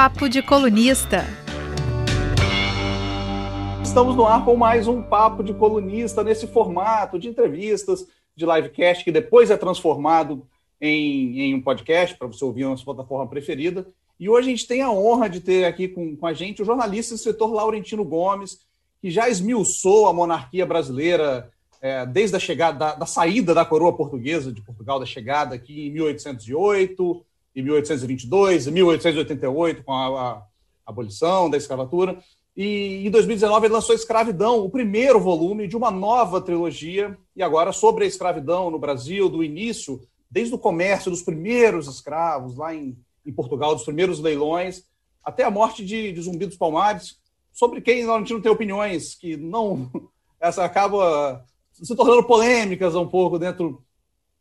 Papo de Colunista. Estamos no ar com mais um Papo de Colunista nesse formato de entrevistas, de livecast, que depois é transformado em, em um podcast para você ouvir na sua plataforma preferida. E hoje a gente tem a honra de ter aqui com, com a gente o jornalista e escritor Laurentino Gomes, que já esmiuçou a monarquia brasileira é, desde a chegada, da, da, saída da coroa portuguesa de Portugal, da chegada aqui em 1808, em 1822, em 1888, com a, a abolição da escravatura. E em 2019 ele lançou Escravidão, o primeiro volume de uma nova trilogia, e agora sobre a escravidão no Brasil, do início, desde o comércio dos primeiros escravos, lá em, em Portugal, dos primeiros leilões, até a morte de, de Zumbi dos Palmares, sobre quem a gente não tem opiniões que não. Essa acaba se tornando polêmicas um pouco dentro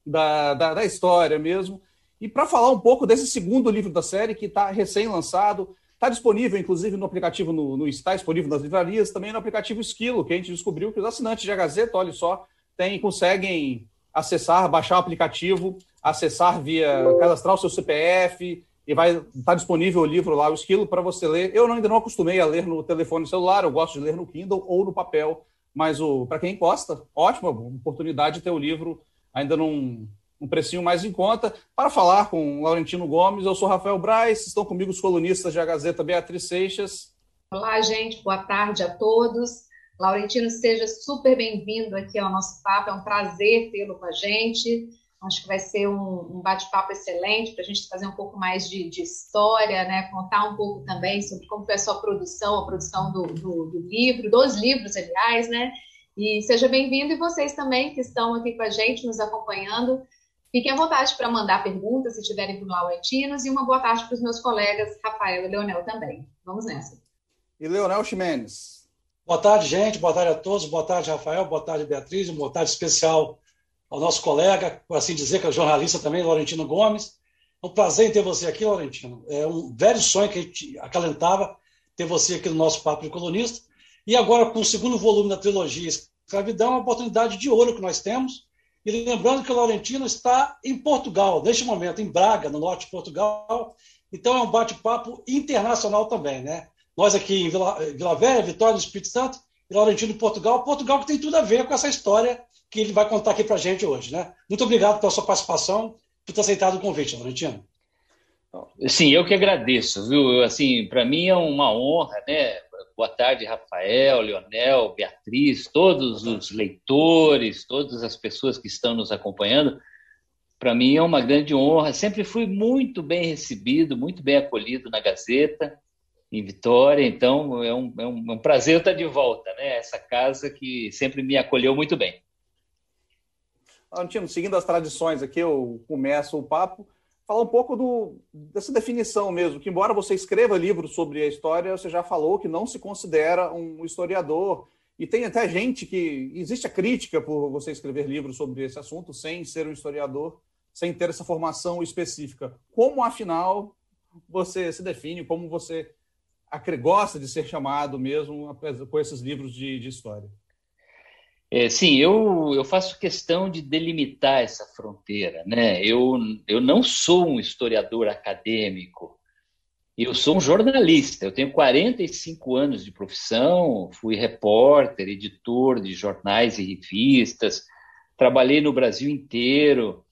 da, da, da história mesmo. E para falar um pouco desse segundo livro da série, que está recém-lançado, está disponível, inclusive, no aplicativo, no, no, está disponível nas livrarias, também no aplicativo Esquilo, que a gente descobriu que os assinantes de Gazeta, olha só, tem, conseguem acessar, baixar o aplicativo, acessar via cadastrar o seu CPF, e vai estar tá disponível o livro lá, o Esquilo, para você ler. Eu ainda não acostumei a ler no telefone celular, eu gosto de ler no Kindle ou no papel, mas para quem gosta, ótima oportunidade de ter o livro ainda num um precinho mais em conta. Para falar com Laurentino Gomes, eu sou Rafael Braz, estão comigo os colunistas da Gazeta Beatriz Seixas. Olá, gente, boa tarde a todos. Laurentino, seja super bem-vindo aqui ao nosso papo, é um prazer tê-lo com a gente. Acho que vai ser um, bate-papo excelente para a gente fazer um pouco mais de, de, história, né? contar um pouco também sobre como foi a sua produção, a produção do, do, do livro, dos livros, aliás, né? E seja bem-vindo e vocês também que estão aqui com a gente, nos acompanhando. Fiquem à vontade para mandar perguntas se tiverem para o Laurentinos e uma boa tarde para os meus colegas Rafael e Leonel também. Vamos nessa. E Leonel Ximenes. Boa tarde, gente. Boa tarde a todos. Boa tarde, Rafael. Boa tarde, Beatriz. Uma boa tarde especial ao nosso colega, por assim dizer, que é jornalista também, Laurentino Gomes. É um prazer em ter você aqui, Laurentino. É um velho sonho que a gente acalentava ter você aqui no nosso Papo de Colunista. E agora, com o segundo volume da trilogia Escravidão, é uma oportunidade de ouro que nós temos e lembrando que o Laurentino está em Portugal, neste momento, em Braga, no norte de Portugal. Então é um bate-papo internacional também, né? Nós aqui em Vila, Vila Velha, Vitória do Espírito Santo, e Laurentino em Portugal. Portugal que tem tudo a ver com essa história que ele vai contar aqui para a gente hoje, né? Muito obrigado pela sua participação, por ter aceitado o convite, Laurentino. Sim, eu que agradeço, viu? Assim, para mim é uma honra, né? Boa tarde, Rafael, Leonel, Beatriz, todos os leitores, todas as pessoas que estão nos acompanhando. Para mim é uma grande honra. Sempre fui muito bem recebido, muito bem acolhido na Gazeta, em Vitória. Então é um, é um, é um prazer estar de volta, né? Essa casa que sempre me acolheu muito bem. Antino, seguindo as tradições aqui, eu começo o papo falar um pouco do, dessa definição mesmo, que embora você escreva livros sobre a história, você já falou que não se considera um historiador, e tem até gente que existe a crítica por você escrever livros sobre esse assunto sem ser um historiador, sem ter essa formação específica. Como afinal você se define, como você gosta de ser chamado mesmo com esses livros de, de história? É, sim, eu, eu faço questão de delimitar essa fronteira. Né? Eu, eu não sou um historiador acadêmico, eu sou um jornalista. Eu tenho 45 anos de profissão, fui repórter, editor de jornais e revistas, trabalhei no Brasil inteiro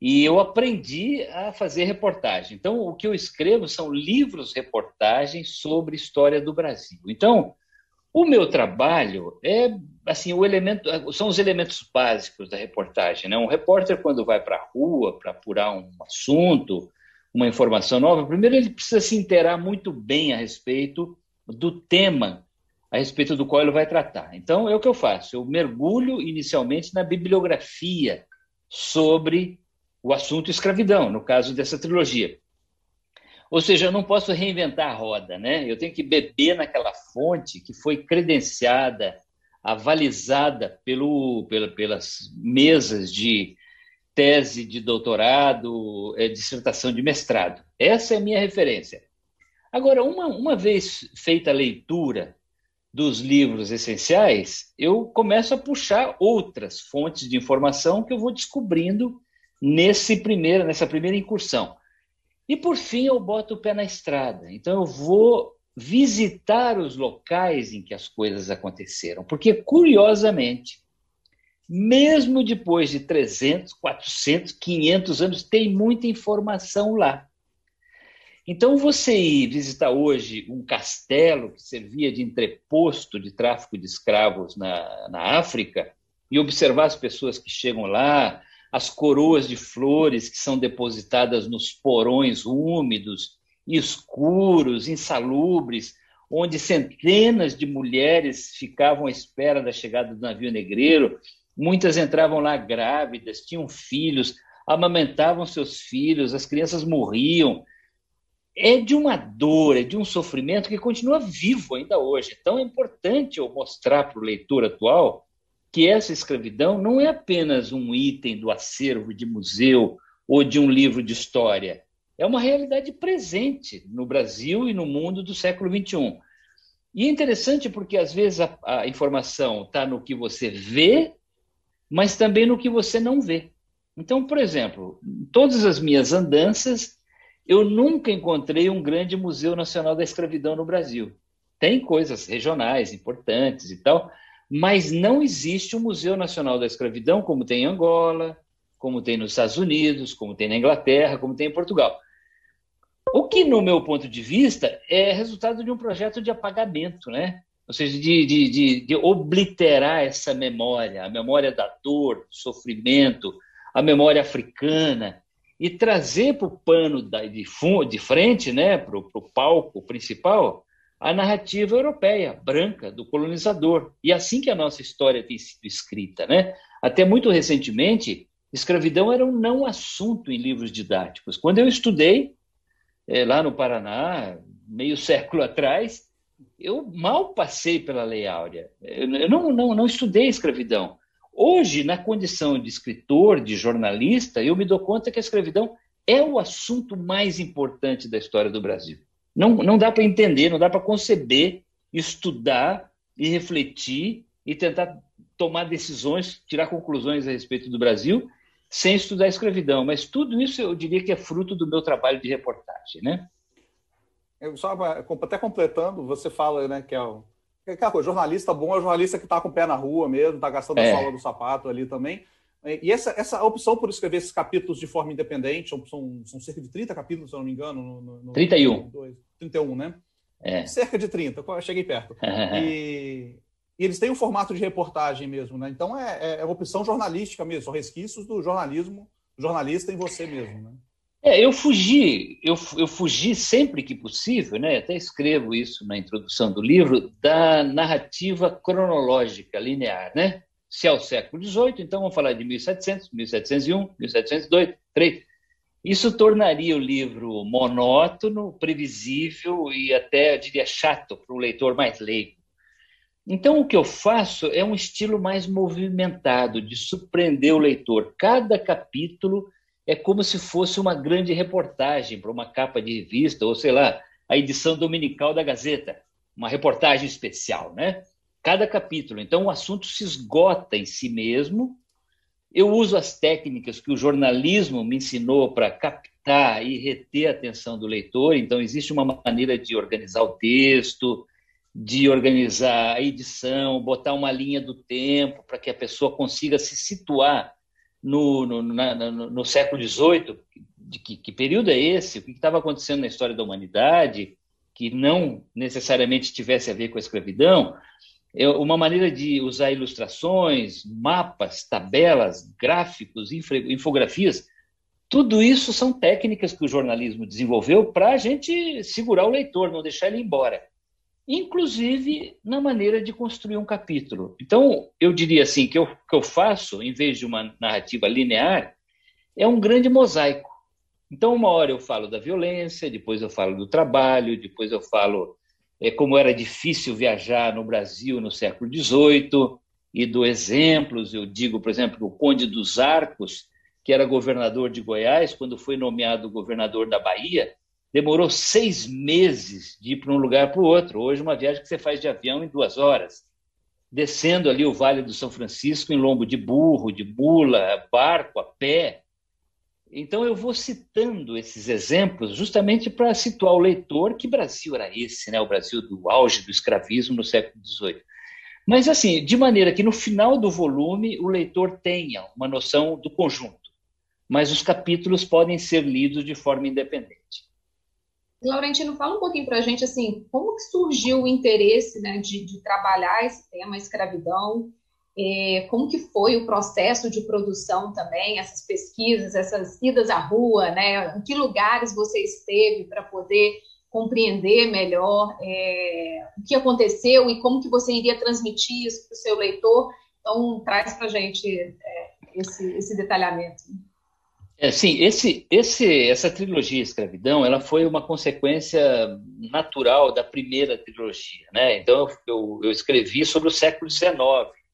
e eu aprendi a fazer reportagem. Então, o que eu escrevo são livros reportagens sobre história do Brasil. Então, o meu trabalho é assim o elemento são os elementos básicos da reportagem. Né? Um repórter quando vai para a rua para apurar um assunto, uma informação nova, primeiro ele precisa se inteirar muito bem a respeito do tema a respeito do qual ele vai tratar. Então é o que eu faço. Eu mergulho inicialmente na bibliografia sobre o assunto escravidão, no caso dessa trilogia. Ou seja, eu não posso reinventar a roda, né? Eu tenho que beber naquela fonte que foi credenciada, avalizada pelo, pela, pelas mesas de tese de doutorado, é, dissertação de mestrado. Essa é a minha referência. Agora, uma, uma vez feita a leitura dos livros essenciais, eu começo a puxar outras fontes de informação que eu vou descobrindo nesse primeiro, nessa primeira incursão. E por fim eu boto o pé na estrada. Então eu vou visitar os locais em que as coisas aconteceram, porque curiosamente, mesmo depois de 300, 400, 500 anos, tem muita informação lá. Então, você ir visitar hoje um castelo que servia de entreposto de tráfico de escravos na, na África e observar as pessoas que chegam lá, as coroas de flores que são depositadas nos porões úmidos, escuros, insalubres, onde centenas de mulheres ficavam à espera da chegada do navio negreiro, muitas entravam lá grávidas, tinham filhos, amamentavam seus filhos, as crianças morriam é de uma dor, é de um sofrimento que continua vivo ainda hoje. Então é importante eu mostrar para o leitor atual que essa escravidão não é apenas um item do acervo de museu ou de um livro de história. É uma realidade presente no Brasil e no mundo do século XXI. E é interessante porque, às vezes, a, a informação está no que você vê, mas também no que você não vê. Então, por exemplo, todas as minhas andanças, eu nunca encontrei um grande Museu Nacional da Escravidão no Brasil. Tem coisas regionais importantes e tal, mas não existe um Museu Nacional da Escravidão como tem em Angola, como tem nos Estados Unidos, como tem na Inglaterra, como tem em Portugal. O que, no meu ponto de vista, é resultado de um projeto de apagamento, né? Ou seja, de, de, de, de obliterar essa memória, a memória da dor, do sofrimento, a memória africana, e trazer para o pano de, de frente, né, para o palco principal, a narrativa europeia, branca, do colonizador. E é assim que a nossa história tem sido escrita. Né? Até muito recentemente, escravidão era um não assunto em livros didáticos. Quando eu estudei, é, lá no Paraná, meio século atrás, eu mal passei pela Lei Áurea. Eu não, não, não estudei escravidão. Hoje, na condição de escritor, de jornalista, eu me dou conta que a escravidão é o assunto mais importante da história do Brasil. Não, não dá para entender, não dá para conceber, estudar e refletir e tentar tomar decisões, tirar conclusões a respeito do Brasil sem estudar a escravidão. Mas tudo isso eu diria que é fruto do meu trabalho de reportagem, né? Eu só até completando, você fala, né, que é o Aquela coisa, jornalista bom é o jornalista que está com o pé na rua mesmo, está gastando é. a sola do sapato ali também. E essa, essa opção por escrever esses capítulos de forma independente, são, são cerca de 30 capítulos, se eu não me engano. No, no, 31. No, 31, né? É. Cerca de 30, cheguei perto. e, e, eles têm um formato de reportagem mesmo, né? Então é, é, é opção jornalística mesmo, resquícios do jornalismo, jornalista em você mesmo, né? É, eu fugi, eu, eu fugi sempre que possível, né? até escrevo isso na introdução do livro, da narrativa cronológica linear. Né? Se é o século XVIII, então vamos falar de 1700, 1701, 1702, 3. Isso tornaria o livro monótono, previsível e até, eu diria, chato para o leitor mais leigo. Então, o que eu faço é um estilo mais movimentado, de surpreender o leitor. Cada capítulo é como se fosse uma grande reportagem para uma capa de revista, ou sei lá, a edição dominical da Gazeta, uma reportagem especial, né? Cada capítulo. Então o assunto se esgota em si mesmo. Eu uso as técnicas que o jornalismo me ensinou para captar e reter a atenção do leitor. Então existe uma maneira de organizar o texto, de organizar a edição, botar uma linha do tempo para que a pessoa consiga se situar no, no, na, no, no século XVIII, de que, que, período é esse, o que estava acontecendo na história da humanidade, que não necessariamente tivesse a ver com a escravidão, uma maneira de usar ilustrações, mapas, tabelas, gráficos, infografias, tudo isso são técnicas que o jornalismo desenvolveu para a gente segurar o leitor, não deixar ele embora inclusive na maneira de construir um capítulo. Então, eu diria assim que o que eu faço, em vez de uma narrativa linear, é um grande mosaico. Então, uma hora eu falo da violência, depois eu falo do trabalho, depois eu falo é, como era difícil viajar no Brasil no século XVIII, e dou exemplos. Eu digo, por exemplo, que o Conde dos Arcos, que era governador de Goiás, quando foi nomeado governador da Bahia, demorou seis meses de ir para um lugar para o outro. Hoje, uma viagem que você faz de avião em duas horas, descendo ali o Vale do São Francisco em lombo de burro, de mula, barco, a pé. Então eu vou citando esses exemplos justamente para situar o leitor que Brasil era esse, né? O Brasil do auge do escravismo no século XVIII. Mas assim, de maneira que no final do volume o leitor tenha uma noção do conjunto, mas os capítulos podem ser lidos de forma independente. Laurentino, fala um pouquinho para a gente assim, como que surgiu o interesse né, de, de trabalhar esse tema, escravidão, como que foi o processo de produção também, essas pesquisas, essas idas à rua, né? Em que lugares você esteve para poder compreender melhor é, o que aconteceu e como que você iria transmitir isso para o seu leitor? Então, traz para a gente é, esse, esse detalhamento. É, sim, esse, esse, essa trilogia Escravidão, ela foi uma consequência natural da primeira trilogia, né? Então, eu, eu escrevi sobre o século XIX,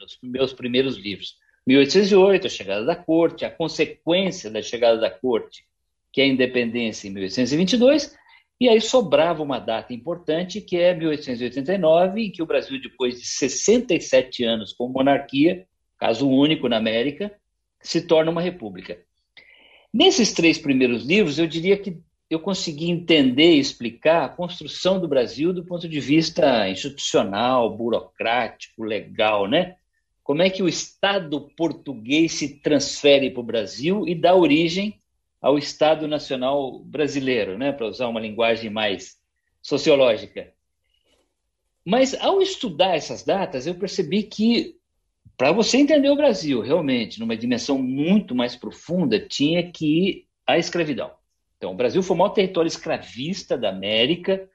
nos meus primeiros livros. 1808, a chegada da corte, a consequência da chegada da corte, que é a independência em 1822, e aí sobrava uma data importante, que é 1889, em que o Brasil, depois de 67 anos como monarquia, caso único na América, se torna uma república. Nesses três primeiros livros, eu diria que eu consegui entender e explicar a construção do Brasil do ponto de vista institucional, burocrático, legal, né? Como é que o Estado português se transfere para o Brasil e dá origem ao Estado Nacional Brasileiro, né? Para usar uma linguagem mais sociológica. Mas ao estudar essas datas, eu percebi que para você entender o Brasil realmente numa dimensão muito mais profunda, tinha que ir à escravidão. Então, o Brasil foi o maior território escravista da América,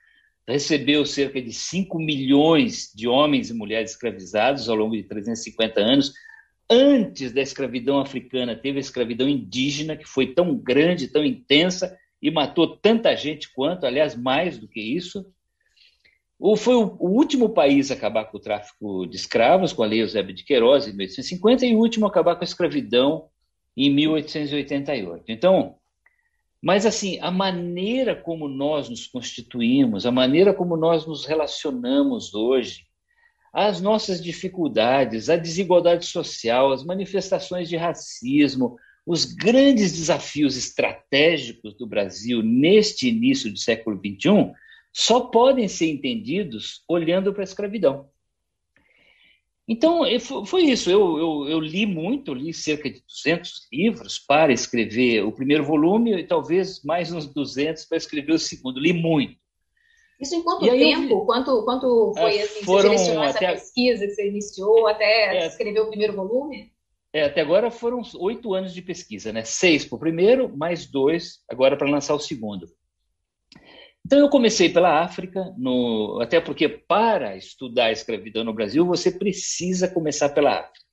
recebeu cerca de 5 milhões de homens e mulheres escravizados ao longo de 350 anos. Antes da escravidão africana, teve a escravidão indígena, que foi tão grande, tão intensa, e matou tanta gente quanto, aliás, mais do que isso foi o, último país a acabar com o tráfico de escravos, com a Lei Eusébio de Queiroz, em 1850, e o último a acabar com a escravidão em 1888. Então, mas assim, a maneira como nós nos constituímos, a maneira como nós nos relacionamos hoje, as nossas dificuldades, a desigualdade social, as manifestações de racismo, os grandes desafios estratégicos do Brasil neste início do século XXI só podem ser entendidos olhando para a escravidão. Então, foi isso. Eu, eu, eu, li muito, li cerca de 200 livros para escrever o primeiro volume e talvez mais uns 200 para escrever o segundo. Li muito. Isso em quanto e tempo? Eu, quanto, quanto foi é, assim, foram você direcionou essa pesquisa que você iniciou até é, escrever o primeiro volume? É, até agora foram oito anos de pesquisa, né? Seis para o primeiro, mais dois agora para lançar o segundo. Então eu comecei pela África, no, até porque para estudar a escravidão no Brasil você precisa começar pela África.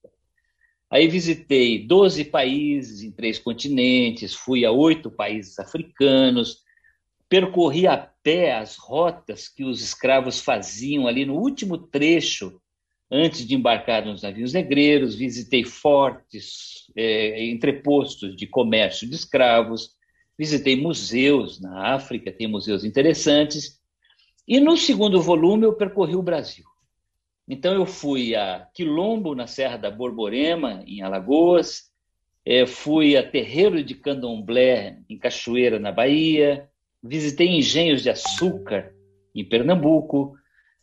Aí visitei 12 países em três continentes, fui a oito países africanos, percorri a pé as rotas que os escravos faziam ali no último trecho antes de embarcar nos navios negreiros, visitei fortes, é, entrepostos de comércio de escravos, visitei museus na África, tem museus interessantes. E no segundo volume eu percorri o Brasil. Então eu fui a Quilombo, na Serra da Borborema, em Alagoas, é, fui a Terreiro de Candomblé, em Cachoeira, na Bahia, visitei engenhos de açúcar, em Pernambuco,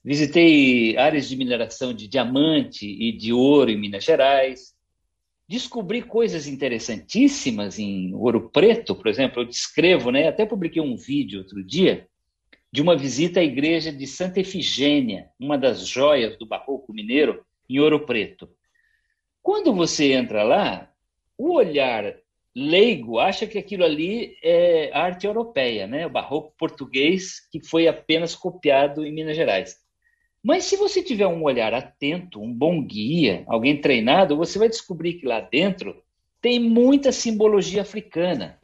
visitei áreas de mineração de diamante e de ouro em Minas Gerais, descobri coisas interessantíssimas em Ouro Preto, por exemplo, eu descrevo, né, até publiquei um vídeo outro dia, de uma visita à igreja de Santa Efigênia, uma das joias do barroco mineiro, em Ouro Preto. Quando você entra lá, o olhar leigo acha que aquilo ali é arte europeia, né? o barroco português que foi apenas copiado em Minas Gerais. Mas se você tiver um olhar atento, um bom guia, alguém treinado, você vai descobrir que lá dentro tem muita simbologia africana.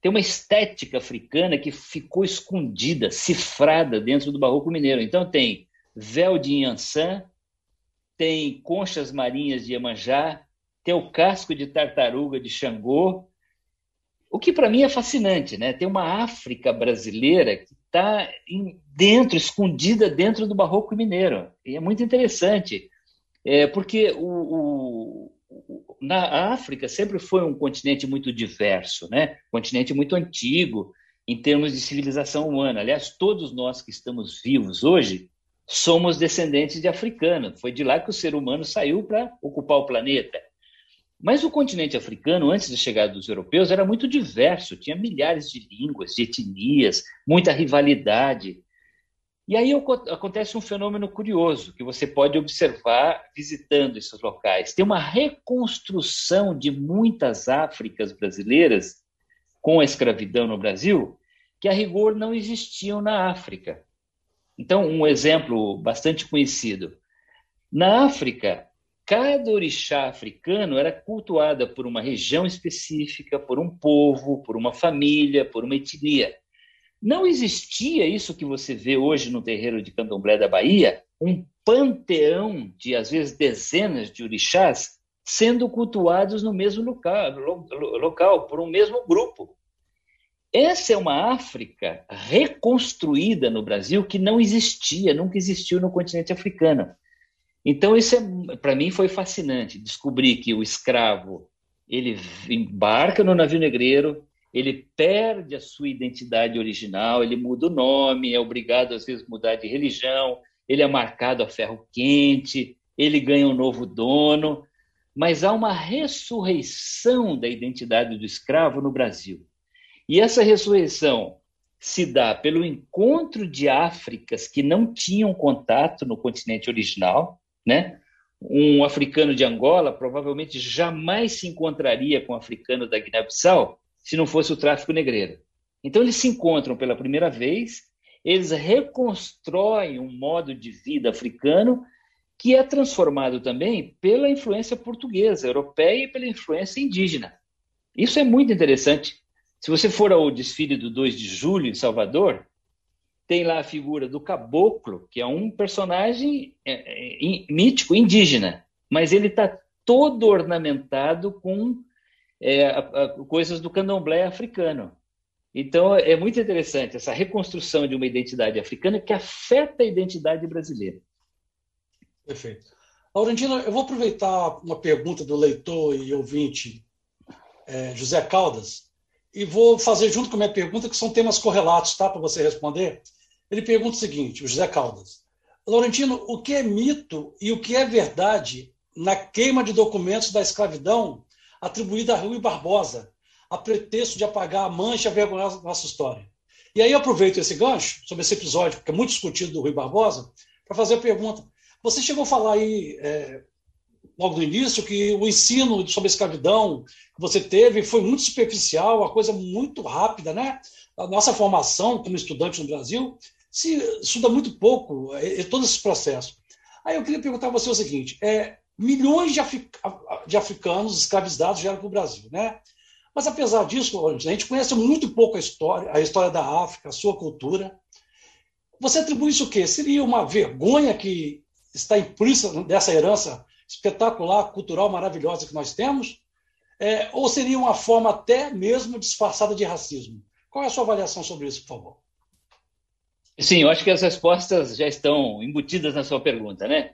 Tem uma estética africana que ficou escondida, cifrada dentro do barroco mineiro. Então tem véu de Inhansã, tem conchas marinhas de Iemanjá, tem o casco de tartaruga de Xangô, o que para mim é fascinante, né? Tem uma África brasileira que está dentro, escondida dentro do barroco mineiro. E é muito interessante, é, porque o, o, na África sempre foi um continente muito diverso, né? Um continente muito antigo em termos de civilização humana. Aliás, todos nós que estamos vivos hoje somos descendentes de africanos. Foi de lá que o ser humano saiu para ocupar o planeta. Mas o continente africano, antes da chegada dos europeus, era muito diverso, tinha milhares de línguas, de etnias, muita rivalidade. E aí acontece um fenômeno curioso que você pode observar visitando esses locais. Tem uma reconstrução de muitas Áfricas brasileiras com a escravidão no Brasil, que a rigor não existiam na África. Então, um exemplo bastante conhecido. Na África, cada orixá africano era cultuada por uma região específica, por um povo, por uma família, por uma etnia. Não existia isso que você vê hoje no terreiro de Candomblé da Bahia, um panteão de, às vezes, dezenas de orixás sendo cultuados no mesmo local, local por um mesmo grupo. Essa é uma África reconstruída no Brasil que não existia, nunca existiu no continente africano. Então isso é, para mim foi fascinante descobrir que o escravo ele embarca no navio negreiro, ele perde a sua identidade original, ele muda o nome, é obrigado às vezes a mudar de religião, ele é marcado a ferro quente, ele ganha um novo dono, mas há uma ressurreição da identidade do escravo no Brasil. E essa ressurreição se dá pelo encontro de Áfricas que não tinham contato no continente original, né? Um africano de Angola provavelmente jamais se encontraria com um africano da Guiné-Bissau se não fosse o tráfico negreiro. Então eles se encontram pela primeira vez, eles reconstroem um modo de vida africano que é transformado também pela influência portuguesa, europeia e pela influência indígena. Isso é muito interessante. Se você for ao desfile do 2 de julho em Salvador, tem lá a figura do caboclo, que é um personagem é, é, mítico indígena, mas ele está todo ornamentado com é, a, a, coisas do candomblé africano. Então é muito interessante essa reconstrução de uma identidade africana que afeta a identidade brasileira. Perfeito. Laurentino, eu vou aproveitar uma pergunta do leitor e ouvinte é, José Caldas, e vou fazer junto com a minha pergunta, que são temas correlatos, tá? Para você responder. Ele pergunta o seguinte, o José Caldas. Laurentino, o que é mito e o que é verdade na queima de documentos da escravidão atribuída a Rui Barbosa, a pretexto de apagar a mancha vergonhosa da nossa história? E aí eu aproveito esse gancho sobre esse episódio, que é muito discutido do Rui Barbosa, para fazer a pergunta. Você chegou a falar aí é, logo no início, que o ensino sobre a escravidão que você teve foi muito superficial, uma coisa muito rápida, né? A nossa formação como estudante no Brasil se estuda muito pouco é, é, todo esse processo. Aí eu queria perguntar a você o seguinte: é, milhões de, de africanos escravizados vieram para o Brasil, né? Mas apesar disso, a gente conhece muito pouco a história, a história da África, a sua cultura. Você atribui isso o quê? Seria uma vergonha que está implícita dessa herança espetacular, cultural, maravilhosa que nós temos? É, ou seria uma forma até mesmo disfarçada de racismo? Qual é a sua avaliação sobre isso, por favor? Sim, eu acho que as respostas já estão embutidas na sua pergunta, né?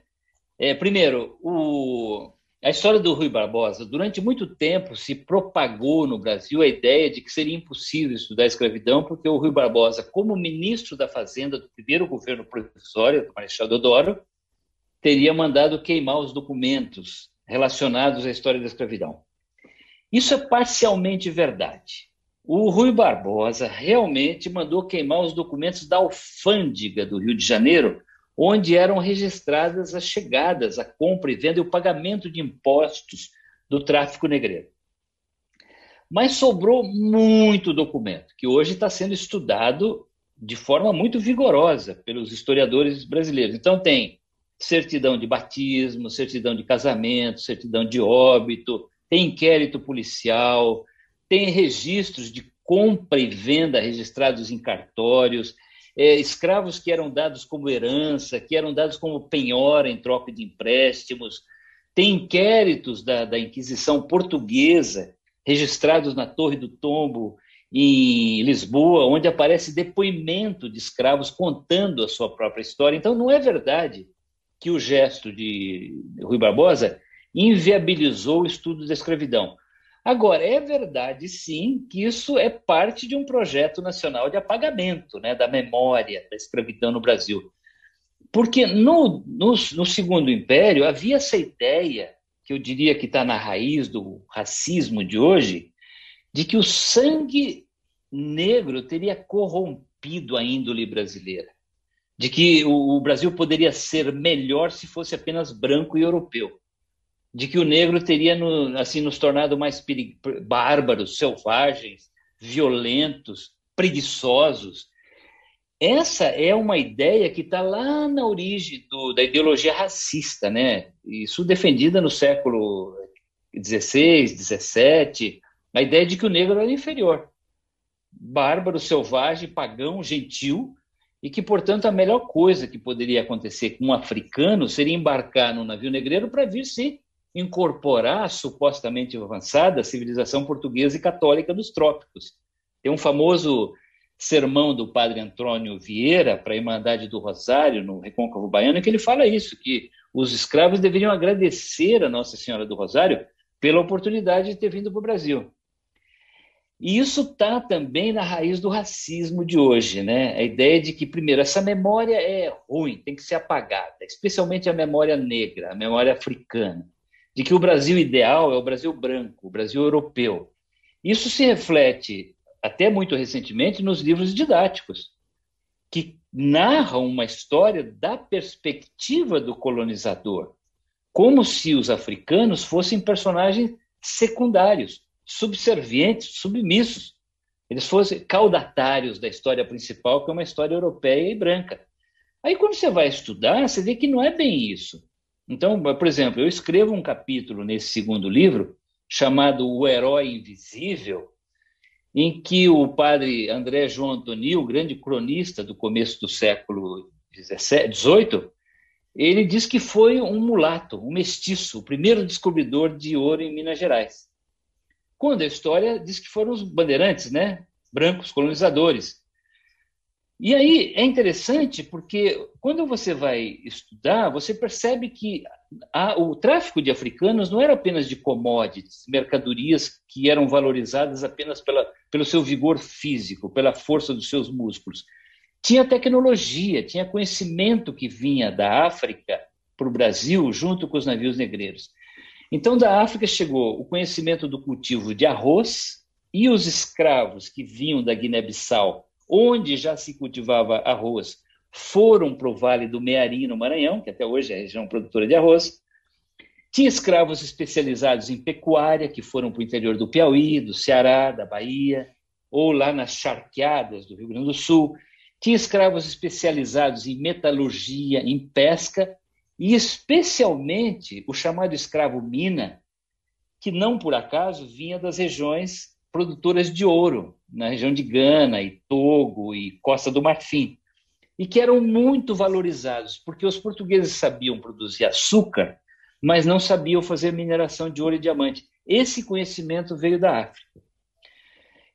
É, primeiro, o, a história do Rui Barbosa, durante muito tempo se propagou no Brasil a ideia de que seria impossível estudar a escravidão, porque o Rui Barbosa, como ministro da Fazenda do primeiro governo provisório, do Marechal Deodoro, teria mandado queimar os documentos relacionados à história da escravidão. Isso é parcialmente verdade. O Rui Barbosa realmente mandou queimar os documentos da alfândega do Rio de Janeiro, onde eram registradas as chegadas, a compra e venda e o pagamento de impostos do tráfico negreiro. Mas sobrou muito documento, que hoje está sendo estudado de forma muito vigorosa pelos historiadores brasileiros. Então, tem certidão de batismo, certidão de casamento, certidão de óbito, tem inquérito policial, tem registros de compra e venda registrados em cartórios, é, escravos que eram dados como herança, que eram dados como penhora em troca de empréstimos, tem inquéritos da, da Inquisição portuguesa registrados na Torre do Tombo, em Lisboa, onde aparece depoimento de escravos contando a sua própria história. Então, não é verdade que o gesto de Rui Barbosa inviabilizou o estudo da escravidão. Agora, é verdade, sim, que isso é parte de um projeto nacional de apagamento né, da memória da escravidão no Brasil. Porque no, no, no Segundo Império havia essa ideia, que eu diria que está na raiz do racismo de hoje, de que o sangue negro teria corrompido a índole brasileira, de que o, Brasil poderia ser melhor se fosse apenas branco e europeu, de que o negro teria no, assim nos tornado mais bárbaros, selvagens, violentos, preguiçosos. Essa é uma ideia que está lá na origem do, da ideologia racista, né? Isso defendida no século XVI, XVII, a ideia de que o negro era inferior bárbaro, selvagem, pagão, gentil, e que, portanto, a melhor coisa que poderia acontecer com um africano seria embarcar no navio negreiro para vir se incorporar supostamente avançada civilização portuguesa e católica dos trópicos. Tem um famoso sermão do padre Antônio Vieira para a Irmandade do Rosário, no Recôncavo Baiano, que ele fala isso, que os escravos deveriam agradecer a Nossa Senhora do Rosário pela oportunidade de ter vindo para o Brasil. E isso está também na raiz do racismo de hoje, né? A ideia de que, primeiro, essa memória é ruim, tem que ser apagada, especialmente a memória negra, a memória africana, de que o Brasil ideal é o Brasil branco, o Brasil europeu. Isso se reflete, até muito recentemente, nos livros didáticos, que narram uma história da perspectiva do colonizador, como se os africanos fossem personagens secundários subservientes, submissos. Eles fossem caudatários da história principal, que é uma história europeia e branca. Aí, quando você vai estudar, você vê que não é bem isso. Então, por exemplo, eu escrevo um capítulo nesse segundo livro, chamado O Herói Invisível, em que o padre André João Antonio, grande cronista do começo do século XVIII, ele diz que foi um mulato, um mestiço, o primeiro descobridor de ouro em Minas Gerais. Quando a história diz que foram os bandeirantes, né? Brancos colonizadores. E aí é interessante porque quando você vai estudar, você percebe que a, o tráfico de africanos não era apenas de commodities, mercadorias que eram valorizadas apenas pela, pelo seu vigor físico, pela força dos seus músculos. Tinha tecnologia, tinha conhecimento que vinha da África para o Brasil junto com os navios negreiros. Então, da África chegou o conhecimento do cultivo de arroz e os escravos que vinham da Guiné-Bissau, onde já se cultivava arroz, foram para o Vale do Mearim, no Maranhão, que até hoje é a região produtora de arroz. Tinha escravos especializados em pecuária, que foram para o interior do Piauí, do Ceará, da Bahia, ou lá nas charqueadas do Rio Grande do Sul. Tinha escravos especializados em metalurgia, em pesca, e especialmente o chamado escravo mina, que não por acaso vinha das regiões produtoras de ouro, na região de Gana e Togo e Costa do Marfim, e que eram muito valorizados, porque os portugueses sabiam produzir açúcar, mas não sabiam fazer mineração de ouro e diamante. Esse conhecimento veio da África.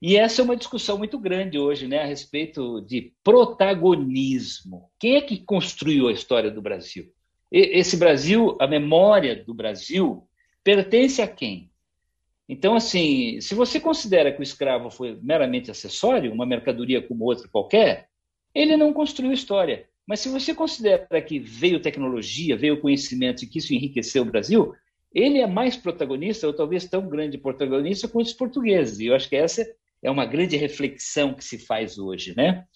E essa é uma discussão muito grande hoje, né, a respeito de protagonismo. Quem é que construiu a história do Brasil? esse Brasil, a memória do Brasil, pertence a quem? Então, assim, se você considera que o escravo foi meramente acessório, uma mercadoria como outra qualquer, ele não construiu história. Mas se você considera que veio tecnologia, veio conhecimento e que isso enriqueceu o Brasil, ele é mais protagonista, ou talvez tão grande protagonista quanto os portugueses. E eu acho que essa é uma grande reflexão que se faz hoje, né?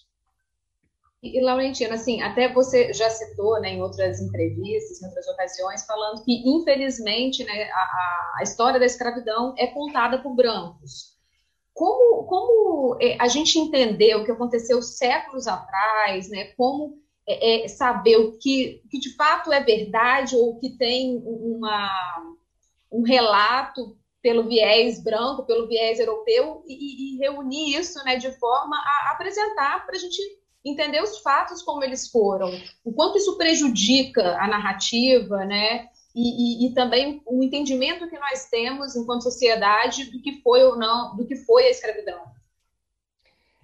E, Laurentina, assim, até você já citou né, em outras entrevistas, em outras ocasiões, falando que, infelizmente, né, a, a história da escravidão é contada por brancos. Como, como é, a gente entendeu o que aconteceu séculos atrás, né, como é, é, saber o que, que de fato é verdade ou que tem uma, um relato pelo viés branco, pelo viés europeu, e, e reunir isso né, de forma a apresentar para a gente entender os fatos como eles foram, o quanto isso prejudica a narrativa, né? E, e, e, também o entendimento que nós temos enquanto sociedade do que foi ou não, do que foi a escravidão.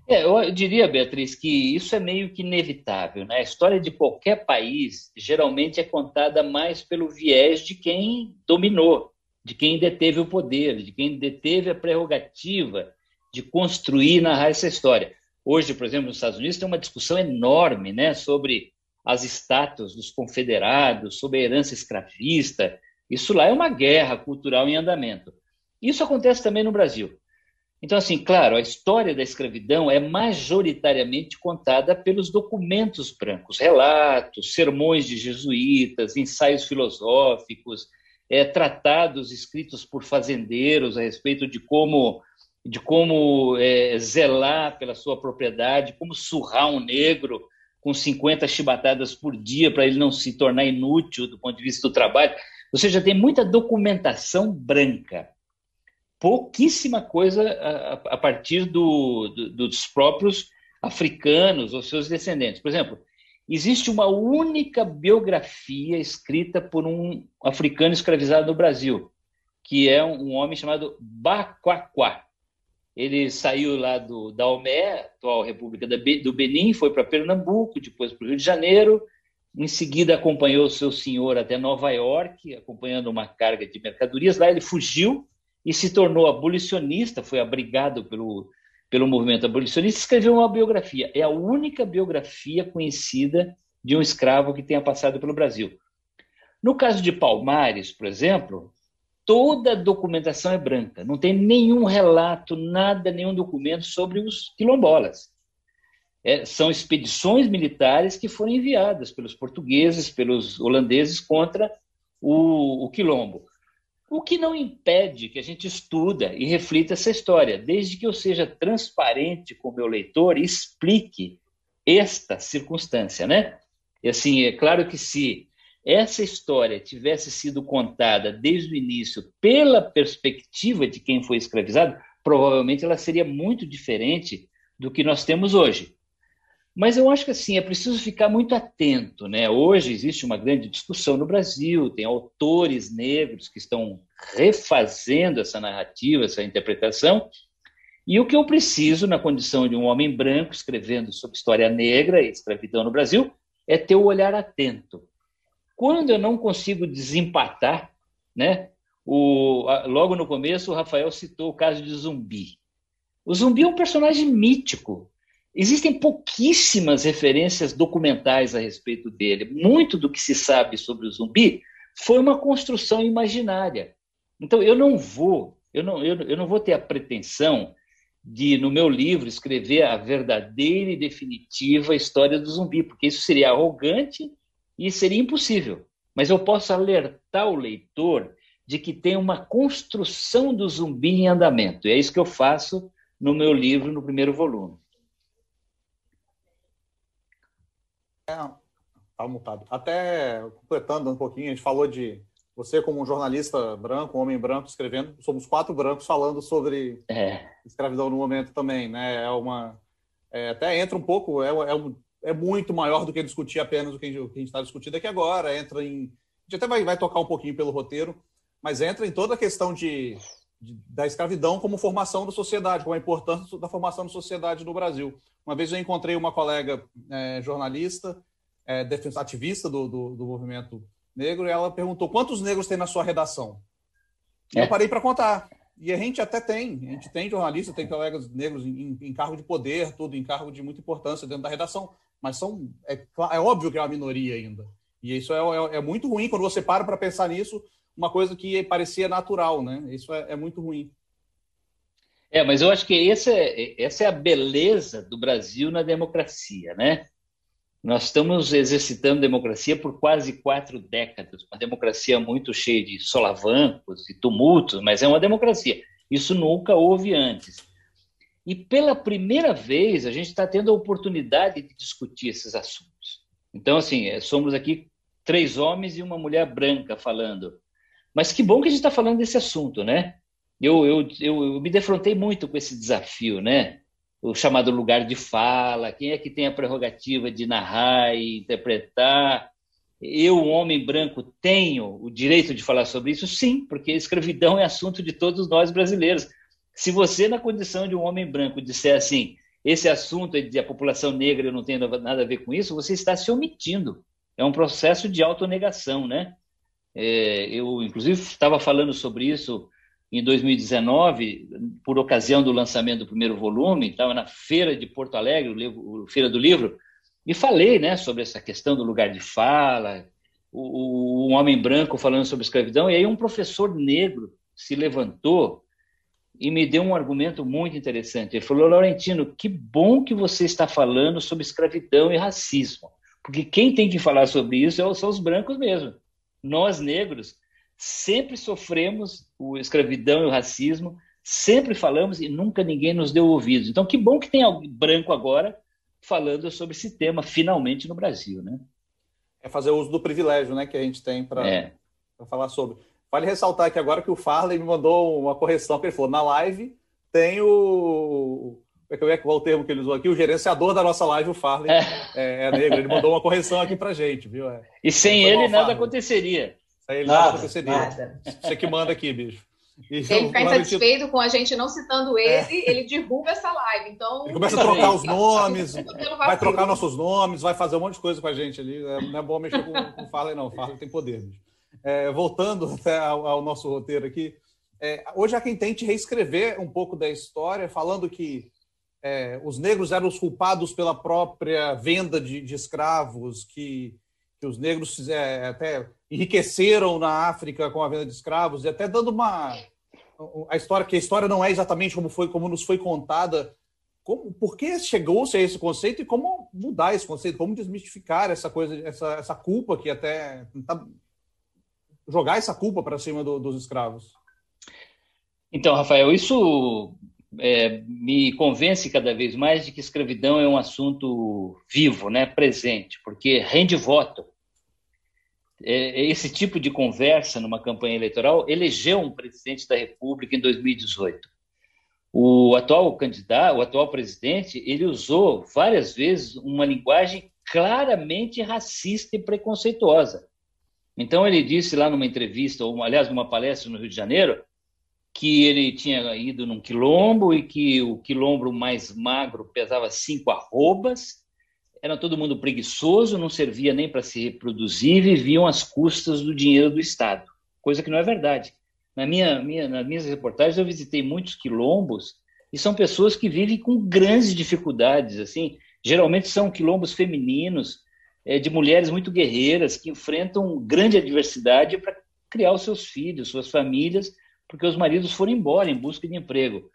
É, eu diria, Beatriz, que isso é meio que inevitável. Né? A história de qualquer país geralmente é contada mais pelo viés de quem dominou, de quem deteve o poder, de quem deteve a prerrogativa de construir e narrar essa história. Hoje, por exemplo, nos Estados Unidos tem uma discussão enorme né, sobre as estátuas dos confederados, sobre a herança escravista. Isso lá é uma guerra cultural em andamento. Isso acontece também no Brasil. Então, assim, claro, a história da escravidão é majoritariamente contada pelos documentos brancos, relatos, sermões de jesuítas, ensaios filosóficos, é, tratados escritos por fazendeiros a respeito de como de como é, zelar pela sua propriedade, como surrar um negro com 50 chibatadas por dia para ele não se tornar inútil do ponto de vista do trabalho. Ou seja, tem muita documentação branca, pouquíssima coisa a, a partir do, do, dos próprios africanos ou seus descendentes. Por exemplo, existe uma única biografia escrita por um africano escravizado no Brasil, que é um homem chamado Baquaquá. Ele saiu lá do, da atual República do Benin, foi para Pernambuco, depois para o Rio de Janeiro, em seguida acompanhou seu senhor até Nova York, acompanhando uma carga de mercadorias. Lá ele fugiu e se tornou abolicionista, foi abrigado pelo, pelo movimento abolicionista, escreveu uma biografia. É a única biografia conhecida de um escravo que tenha passado pelo Brasil. No caso de Palmares, por exemplo, toda a documentação é branca, não tem nenhum relato, nada, nenhum documento sobre os quilombolas. É, são expedições militares que foram enviadas pelos portugueses, pelos holandeses contra o, o quilombo. O que não impede que a gente estuda e reflita essa história, desde que eu seja transparente com o meu leitor e explique esta circunstância, né? E assim, é claro que se essa história tivesse sido contada desde o início pela perspectiva de quem foi escravizado, provavelmente ela seria muito diferente do que nós temos hoje. Mas eu acho que assim, é preciso ficar muito atento, né? Hoje existe uma grande discussão no Brasil, tem autores negros que estão refazendo essa narrativa, essa interpretação. E o que eu preciso, na condição de um homem branco escrevendo sobre história negra e escravidão no Brasil, é ter o olhar atento quando eu não consigo desempatar, né? O, logo no começo, o Rafael citou o caso de Zumbi. O Zumbi é um personagem mítico. Existem pouquíssimas referências documentais a respeito dele. Muito do que se sabe sobre o Zumbi foi uma construção imaginária. Então, eu não vou, eu não, eu, eu não vou ter a pretensão de, no meu livro, escrever a verdadeira e definitiva história do zumbi, porque isso seria arrogante e seria impossível. Mas eu posso alertar o leitor de que tem uma construção do zumbi em andamento. E é isso que eu faço no meu livro, no primeiro volume. É, tá mutado. Até completando um pouquinho, a gente falou de você como um jornalista branco, um homem branco escrevendo, somos quatro brancos falando sobre é. escravidão no momento também, né? É uma é, até entra um pouco, é, é um é muito maior do que discutir apenas o que a gente está discutindo aqui agora. Entra em. A gente até vai, vai tocar um pouquinho pelo roteiro, mas entra em toda a questão de, de, da escravidão como formação da sociedade, como a importância da formação da sociedade no Brasil. Uma vez eu encontrei uma colega é, jornalista, é, ativista do, do, do, movimento negro, e ela perguntou quantos negros tem na sua redação. É. Eu parei para contar. E a gente até tem, a gente tem jornalistas, tem colegas negros em, em, cargo de poder, tudo, em cargo de muita importância dentro da redação mas são é, é óbvio que é uma minoria ainda. E isso é, é, é muito ruim quando você para para pensar nisso, uma coisa que parecia natural, né? Isso é, é, muito ruim. É, mas eu acho que essa é, essa é a beleza do Brasil na democracia, né? Nós estamos exercitando democracia por quase quatro décadas, uma democracia muito cheia de solavancos e tumultos, mas é uma democracia. Isso nunca houve antes. E pela primeira vez a gente está tendo a oportunidade de discutir esses assuntos. Então, assim, é, somos aqui três homens e uma mulher branca falando. Mas que bom que a gente está falando desse assunto, né? Eu, eu, eu, eu, me defrontei muito com esse desafio, né? O chamado lugar de fala, quem é que tem a prerrogativa de narrar e interpretar? Eu, homem branco, tenho o direito de falar sobre isso? Sim, porque escravidão é assunto de todos nós brasileiros. Se você, na condição de um homem branco, disser assim, esse assunto de a população negra não tem nada a ver com isso, você está se omitindo. É um processo de autonegação, né? É, eu, inclusive, estava falando sobre isso em 2019, por ocasião do lançamento do primeiro volume, estava na Feira de Porto Alegre, o livro, Feira do Livro, e falei né, sobre essa questão do lugar de fala, o, o, um homem branco falando sobre escravidão, e aí um professor negro se levantou e me deu um argumento muito interessante. Ele falou, Laurentino, que bom que você está falando sobre escravidão e racismo, porque quem tem que falar sobre isso é são os brancos mesmo. Nós, negros, sempre sofremos o escravidão e o racismo, sempre falamos e nunca ninguém nos deu ouvidos. Então, que bom que tem alguém branco agora falando sobre esse tema, finalmente, no Brasil, né? É fazer uso do privilégio né, que a gente tem para é. falar sobre. Vale ressaltar aqui agora que o Farley me mandou uma correção, que ele falou, na live tem o... Como é que é o termo que ele usou aqui? O gerenciador da nossa live, o Farley, é, é, é negro. Ele mandou uma correção aqui para gente, viu? É. E sem ele nada aconteceria. Sem ele nada, nada aconteceria. Nada. Você que manda aqui, bicho. E Se ele ficar insatisfeito com a gente não citando ele, é. ele divulga essa live. Então, ele começa a trocar os nomes, vai trocar nossos nomes, vai fazer um monte de coisa com a gente ali. É, não é bom mexer com, com o Farley, não. O Farley tem poder. É, voltando ao, ao, nosso roteiro aqui, é, hoje há quem tente reescrever um pouco da história, falando que é, os negros eram os culpados pela própria venda de, de escravos, que, que os negros é, até enriqueceram na África com a venda de escravos, e até dando uma a história que a história não é exatamente como foi como nos foi contada. Como, por que chegou-se a esse conceito e como mudar esse conceito, como desmistificar essa coisa, essa, essa culpa que até tá, jogar essa culpa para cima do, dos escravos? Então, Rafael, isso é, me convence cada vez mais de que escravidão é um assunto vivo, né, presente, porque rende voto. É, esse tipo de conversa numa campanha eleitoral elegeu um presidente da República em 2018. O atual candidato, o atual presidente, ele usou várias vezes uma linguagem claramente racista e preconceituosa. Então ele disse lá numa entrevista, ou aliás, numa palestra no Rio de Janeiro, que ele tinha ido num quilombo e que o quilombo mais magro pesava cinco arrobas era todo mundo preguiçoso, não servia nem para se reproduzir, viviam às custas do dinheiro do Estado, coisa que não é verdade. Na minha, minha, nas minhas reportagens eu visitei muitos quilombos e são pessoas que vivem com grandes dificuldades, assim, geralmente são quilombos femininos, é, de mulheres muito guerreiras que enfrentam grande adversidade para criar os seus filhos, suas famílias, porque os maridos foram embora em busca de emprego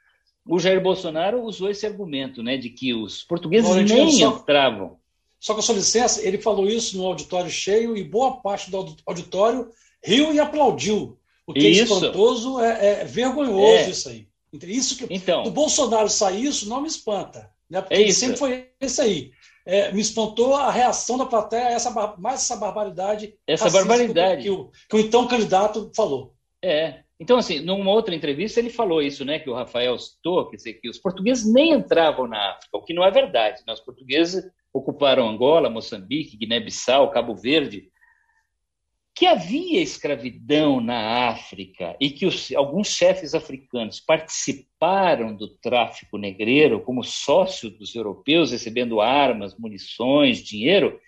o Jair Bolsonaro usou esse argumento, né, de que os portugueses nem só, entravam. Só com a sua licença, ele falou isso no auditório cheio e boa parte do auditório riu e aplaudiu. O que é isso. é espantoso, é, é vergonhoso é. isso aí. Isso que então, do Bolsonaro sair isso não me espanta, né? Porque é sempre foi isso aí. É, me espantou a reação da plateia, essa mais essa barbaridade. Essa barbaridade que o, que o então candidato falou. É, então, assim, numa outra entrevista ele falou isso, né, que o Rafael citou, quer dizer, que os portugueses nem entravam na África, o que não é verdade. Né? Os portugueses ocuparam Angola, Moçambique, Guiné-Bissau, Cabo Verde, que havia escravidão na África e que os, alguns chefes africanos participaram do tráfico negreiro como sócios dos europeus, recebendo armas, munições, dinheiro,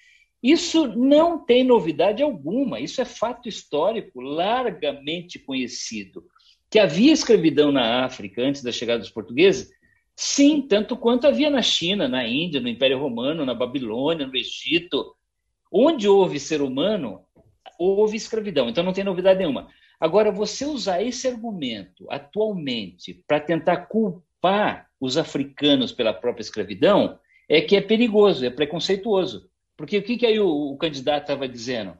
isso não tem novidade alguma, isso é fato histórico largamente conhecido. Que havia escravidão na África antes da chegada dos portugueses? Sim, tanto quanto havia na China, na Índia, no Império Romano, na Babilônia, no Egito. Onde houve ser humano, houve escravidão, então não tem novidade nenhuma. Agora, você usar esse argumento atualmente para tentar culpar os africanos pela própria escravidão é que é perigoso, é preconceituoso. Porque o que, que aí o, o candidato estava dizendo?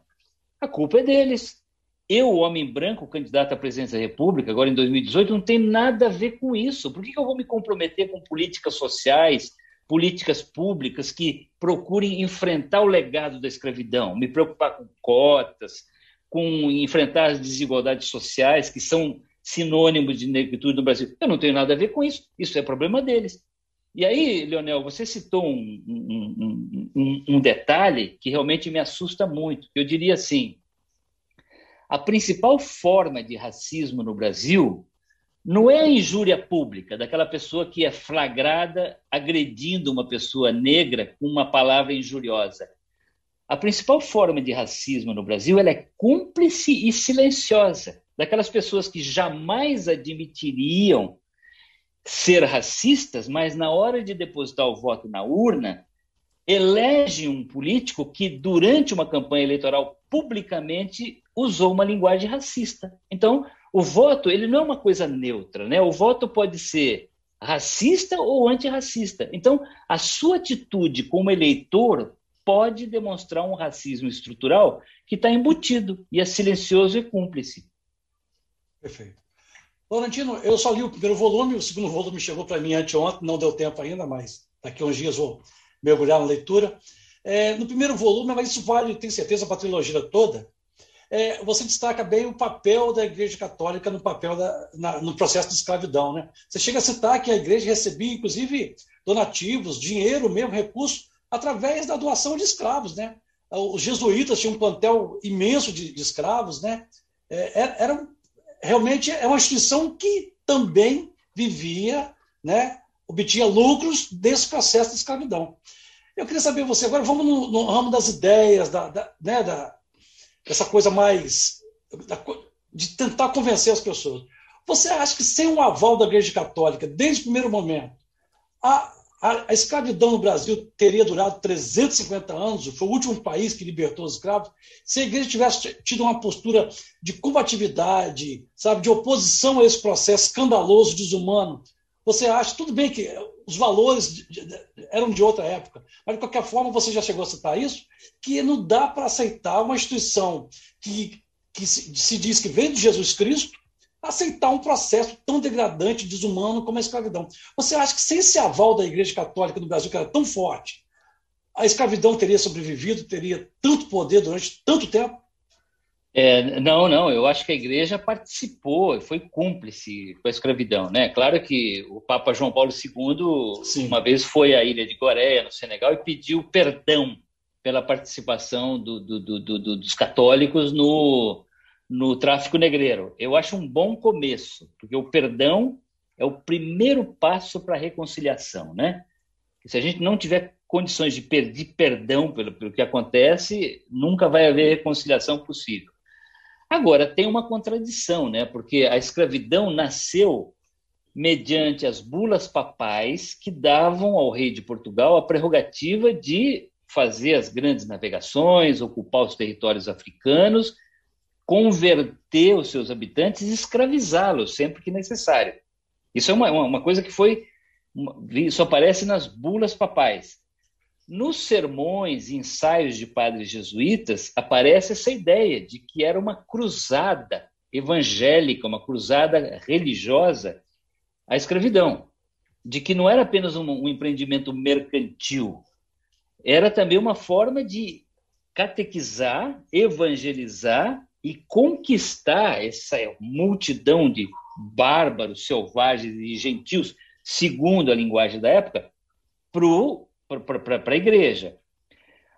A culpa é deles. Eu, homem branco, candidato à presidência da República, agora em 2018, não tem nada a ver com isso. Por que, que eu vou me comprometer com políticas sociais, políticas públicas que procurem enfrentar o legado da escravidão, me preocupar com cotas, com enfrentar as desigualdades sociais que são sinônimos de negritude no Brasil? Eu não tenho nada a ver com isso. Isso é problema deles. E aí, Leonel, você citou um, um, um, um, detalhe que realmente me assusta muito. Eu diria assim: a principal forma de racismo no Brasil não é a injúria pública daquela pessoa que é flagrada agredindo uma pessoa negra com uma palavra injuriosa. A principal forma de racismo no Brasil é cúmplice e silenciosa, daquelas pessoas que jamais admitiriam ser racistas, mas na hora de depositar o voto na urna, elege um político que, durante uma campanha eleitoral, publicamente usou uma linguagem racista. Então, o voto ele não é uma coisa neutra, né? O voto pode ser racista ou antirracista. Então, a sua atitude como eleitor pode demonstrar um racismo estrutural que está embutido e é silencioso e cúmplice. Perfeito. Laurentino, eu só li o primeiro volume, o segundo volume chegou para mim anteontem, não deu tempo ainda, mas daqui a uns dias vou mergulhar na leitura. É, no primeiro volume, mas isso vale, tenho certeza, para a trilogia toda, é, você destaca bem o papel da Igreja Católica no papel da, na, no processo de escravidão. Né? Você chega a citar que a Igreja recebia, inclusive, donativos, dinheiro mesmo, recursos, através da doação de escravos. Né? Os jesuítas tinham um plantel imenso de, de escravos. Né? É, é era, realmente é uma instituição que também vivia, né, obtinha lucros desse processo de escravidão. Eu queria saber você agora, vamos no, no ramo das ideias, da, da, né, da, dessa coisa mais de tentar convencer as pessoas. Você acha que sem um aval da Igreja Católica, desde o primeiro momento, a, a, a, escravidão no Brasil teria durado 350 anos, foi o último país que libertou os escravos, se a igreja tivesse tido uma postura de combatividade, sabe, de oposição a esse processo escandaloso, desumano, você acha, tudo bem que os valores de, de, eram de outra época, mas de qualquer forma você já chegou a citar isso, que não dá para aceitar uma instituição que, que se, se diz que vem de Jesus Cristo, aceitar um processo tão degradante, desumano como a escravidão. Você acha que sem esse aval da Igreja Católica no Brasil, que era tão forte, a escravidão teria sobrevivido, teria tanto poder durante tanto tempo? É, não, não, eu acho que a igreja participou, foi cúmplice com a escravidão, né? Claro que o Papa João Paulo II Sim. uma vez foi à ilha de Goréia, no Senegal, e pediu perdão pela participação do, do, do, dos católicos no, no tráfico negreiro. Eu acho um bom começo, porque o perdão é o primeiro passo para a reconciliação, né? Se a gente não tiver condições de pedir perdão pelo, pelo que acontece, nunca vai haver reconciliação possível. Agora, tem uma contradição, né? porque a escravidão nasceu mediante as bulas papais que davam ao rei de Portugal a prerrogativa de fazer as grandes navegações, ocupar os territórios africanos, converter os seus habitantes e escravizá-los sempre que necessário. Isso é uma, uma coisa que foi. Isso aparece nas bulas papais. Nos sermões e ensaios de padres jesuítas, aparece essa ideia de que era uma cruzada evangélica, uma cruzada religiosa à escravidão, de que não era apenas um, um empreendimento mercantil, era também uma forma de catequizar, evangelizar e conquistar essa multidão de bárbaros, selvagens e gentios, segundo a linguagem da época, para para a igreja.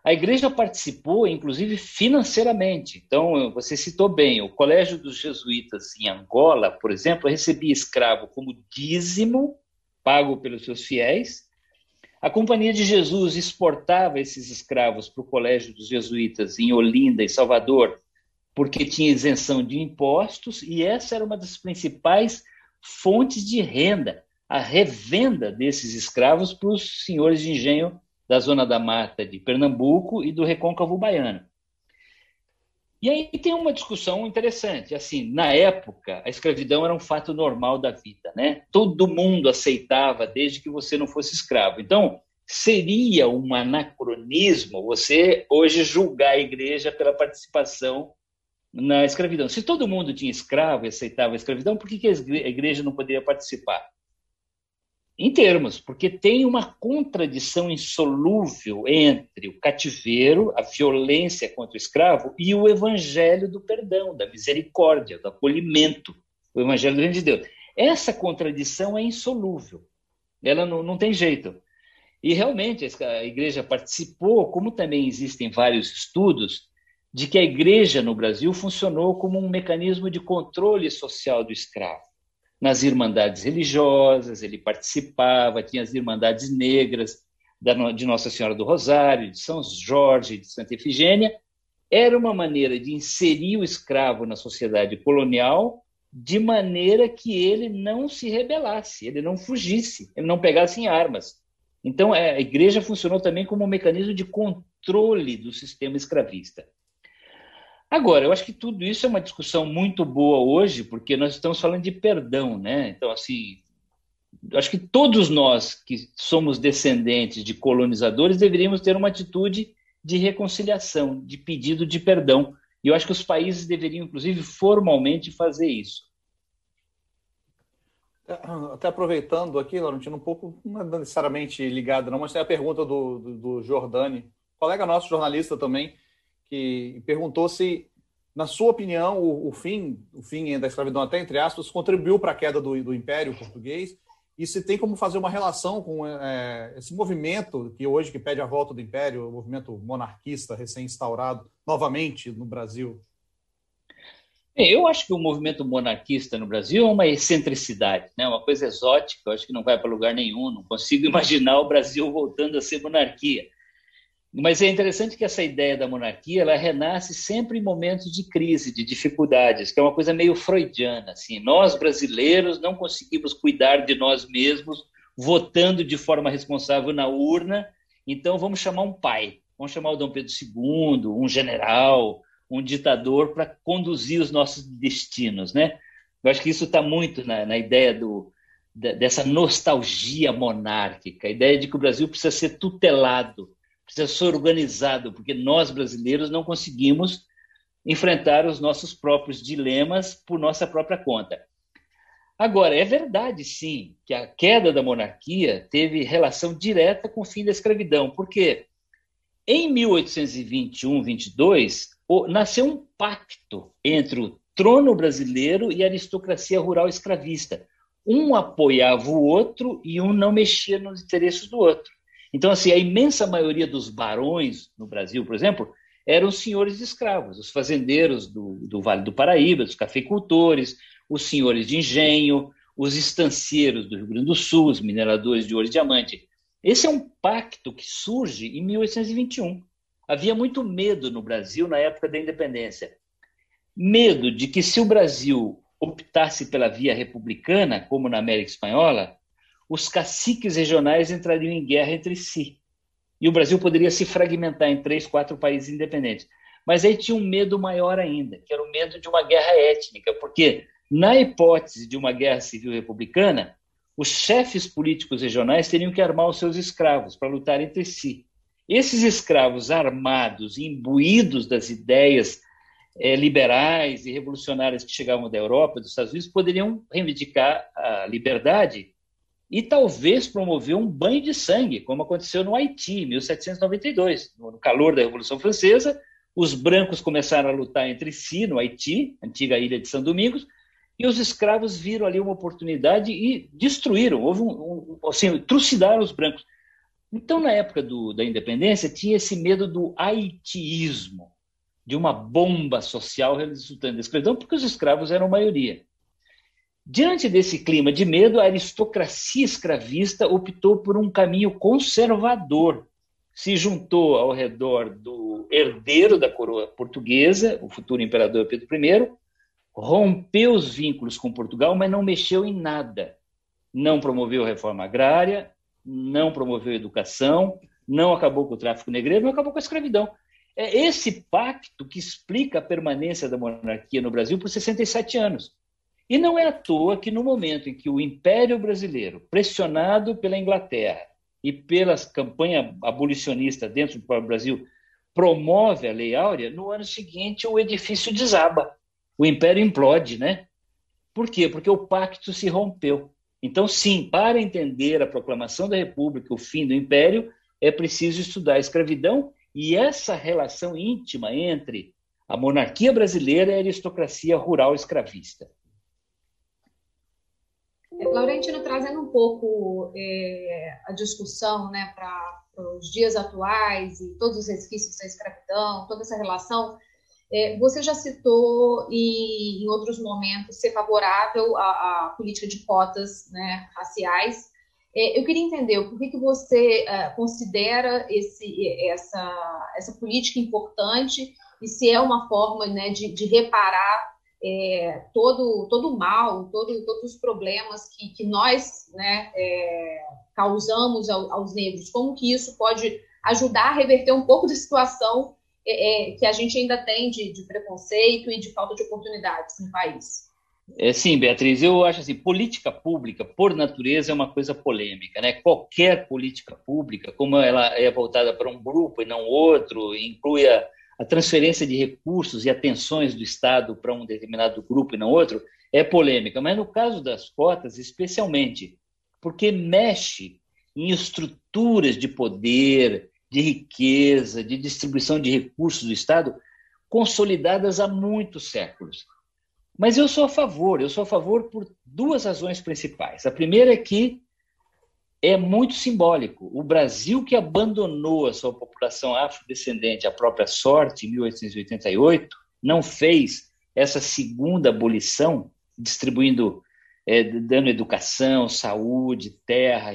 A igreja participou, inclusive, financeiramente. Então, você citou bem, o Colégio dos Jesuítas em Angola, por exemplo, recebia escravo como dízimo, pago pelos seus fiéis. A Companhia de Jesus exportava esses escravos para o Colégio dos Jesuítas em Olinda, em Salvador, porque tinha isenção de impostos, e essa era uma das principais fontes de renda a revenda desses escravos para os senhores de engenho da Zona da Mata de Pernambuco e do Recôncavo Baiano. E aí tem uma discussão interessante. Assim, na época, a escravidão era um fato normal da vida, né? Todo mundo aceitava desde que você não fosse escravo. Então, seria um anacronismo você hoje julgar a igreja pela participação na escravidão. Se todo mundo tinha escravo e aceitava a escravidão, por que a igreja não poderia participar? Em termos, porque tem uma contradição insolúvel entre o cativeiro, a violência contra o escravo e o evangelho do perdão, da misericórdia, do acolhimento, o evangelho do reino de Deus. Essa contradição é insolúvel, ela não, não tem jeito. E realmente a igreja participou, como também existem vários estudos, de que a igreja no Brasil funcionou como um mecanismo de controle social do escravo nas irmandades religiosas, ele participava, tinha as irmandades negras de Nossa Senhora do Rosário, de São Jorge, de Santa Efigênia. Era uma maneira de inserir o escravo na sociedade colonial de maneira que ele não se rebelasse, ele não fugisse, ele não pegasse em armas. Então, é, a igreja funcionou também como um mecanismo de controle do sistema escravista. Agora, eu acho que tudo isso é uma discussão muito boa hoje, porque nós estamos falando de perdão, né? Então, assim, acho que todos nós que somos descendentes de colonizadores deveríamos ter uma atitude de reconciliação, de pedido de perdão. E eu acho que os países deveriam, inclusive, formalmente fazer isso. É, até aproveitando aqui, Laurentino, um pouco, não é necessariamente ligado, não, mas tem a pergunta do, do, do Jordani, colega nosso, jornalista também, que perguntou se, na sua opinião, o, o fim, o fim da escravidão, até entre aspas, contribuiu para a queda do, do Império Português e se tem como fazer uma relação com é, esse movimento que hoje que pede a volta do Império, o movimento monarquista recém-instaurado novamente no Brasil. Eu acho que o movimento monarquista no Brasil é uma excentricidade, né? uma coisa exótica, eu acho que não vai para lugar nenhum, não consigo imaginar o Brasil voltando a ser monarquia. Mas é interessante que essa ideia da monarquia ela renasce sempre em momentos de crise, de dificuldades, que é uma coisa meio freudiana. Assim, nós brasileiros não conseguimos cuidar de nós mesmos votando de forma responsável na urna, então vamos chamar um pai, vamos chamar o Dom Pedro II, um general, um ditador para conduzir os nossos destinos, né? Eu acho que isso está muito na, na ideia do, dessa nostalgia monárquica, a ideia de que o Brasil precisa ser tutelado precisa ser organizado, porque nós brasileiros não conseguimos enfrentar os nossos próprios dilemas por nossa própria conta. Agora, é verdade, sim, que a queda da monarquia teve relação direta com o fim da escravidão, porque em 1821-22 nasceu um pacto entre o trono brasileiro e a aristocracia rural escravista. Um apoiava o outro e um não mexia nos interesses do outro. Então, assim, a imensa maioria dos barões no Brasil, por exemplo, eram senhores de escravos, os fazendeiros do, do Vale do Paraíba, os cafeicultores, os senhores de engenho, os estancieiros do Rio Grande do Sul, os mineradores de ouro e diamante. Esse é um pacto que surge em 1821. Havia muito medo no Brasil na época da independência. Medo de que, se o Brasil optasse pela via republicana, como na América Espanhola, os caciques regionais entrariam em guerra entre si. E o Brasil poderia se fragmentar em três, quatro países independentes. Mas aí tinha um medo maior ainda, que era o medo de uma guerra étnica, porque, na hipótese de uma guerra civil republicana, os chefes políticos regionais teriam que armar os seus escravos para lutar entre si. Esses escravos armados, imbuídos das ideias é, liberais e revolucionárias que chegavam da Europa, dos Estados Unidos, poderiam reivindicar a liberdade e talvez promover um banho de sangue, como aconteceu no Haiti, em 1792. No calor da Revolução Francesa, os brancos começaram a lutar entre si no Haiti, antiga ilha de São Domingos, e os escravos viram ali uma oportunidade e destruíram, houve um, um assim, trucidaram os brancos. Então, na época do, da independência, tinha esse medo do haitiísmo, de uma bomba social resultando da escravidão, porque os escravos eram maioria. Diante desse clima de medo, a aristocracia escravista optou por um caminho conservador. Se juntou ao redor do herdeiro da coroa portuguesa, o futuro imperador Pedro I, rompeu os vínculos com Portugal, mas não mexeu em nada. Não promoveu reforma agrária, não promoveu educação, não acabou com o tráfico negreiro, não acabou com a escravidão. É esse pacto que explica a permanência da monarquia no Brasil por 67 anos. E não é à toa que, no momento em que o Império Brasileiro, pressionado pela Inglaterra e pela campanha abolicionista dentro do próprio Brasil, promove a Lei Áurea, no ano seguinte o edifício desaba, o Império implode, né? Por quê? Porque o pacto se rompeu. Então, sim, para entender a proclamação da República, o fim do Império, é preciso estudar a escravidão e essa relação íntima entre a monarquia brasileira e a aristocracia rural escravista. Laurentino, trazendo um pouco é, a discussão né, para os dias atuais e todos os resquícios da escravidão, toda essa relação, É, você já citou em, em, outros momentos ser favorável à, à política de cotas né, raciais. É, eu queria entender por que, que você é, considera esse, essa, essa política importante e se é uma forma né, de, de reparar é, todo, todo o mal, todo, todos os problemas que, que nós né, é, causamos ao, aos negros, como que isso pode ajudar a reverter um pouco da situação é, é, que a gente ainda tem de, de, preconceito e de falta de oportunidades no país. É, sim, Beatriz, eu acho assim, política pública, por natureza, é uma coisa polêmica, né? Qualquer política pública, como ela é voltada para um grupo e não outro, inclui a, a transferência de recursos e atenções do Estado para um determinado grupo e não outro, é polêmica. Mas no caso das cotas, especialmente, porque mexe em estruturas de poder, de riqueza, de distribuição de recursos do Estado consolidadas há muitos séculos. Mas eu sou a favor, eu sou a favor por duas razões principais. A primeira é que é muito simbólico. O Brasil que abandonou a sua população afrodescendente à própria sorte em 1888 não fez essa segunda abolição, distribuindo, é, dando educação, saúde, terra,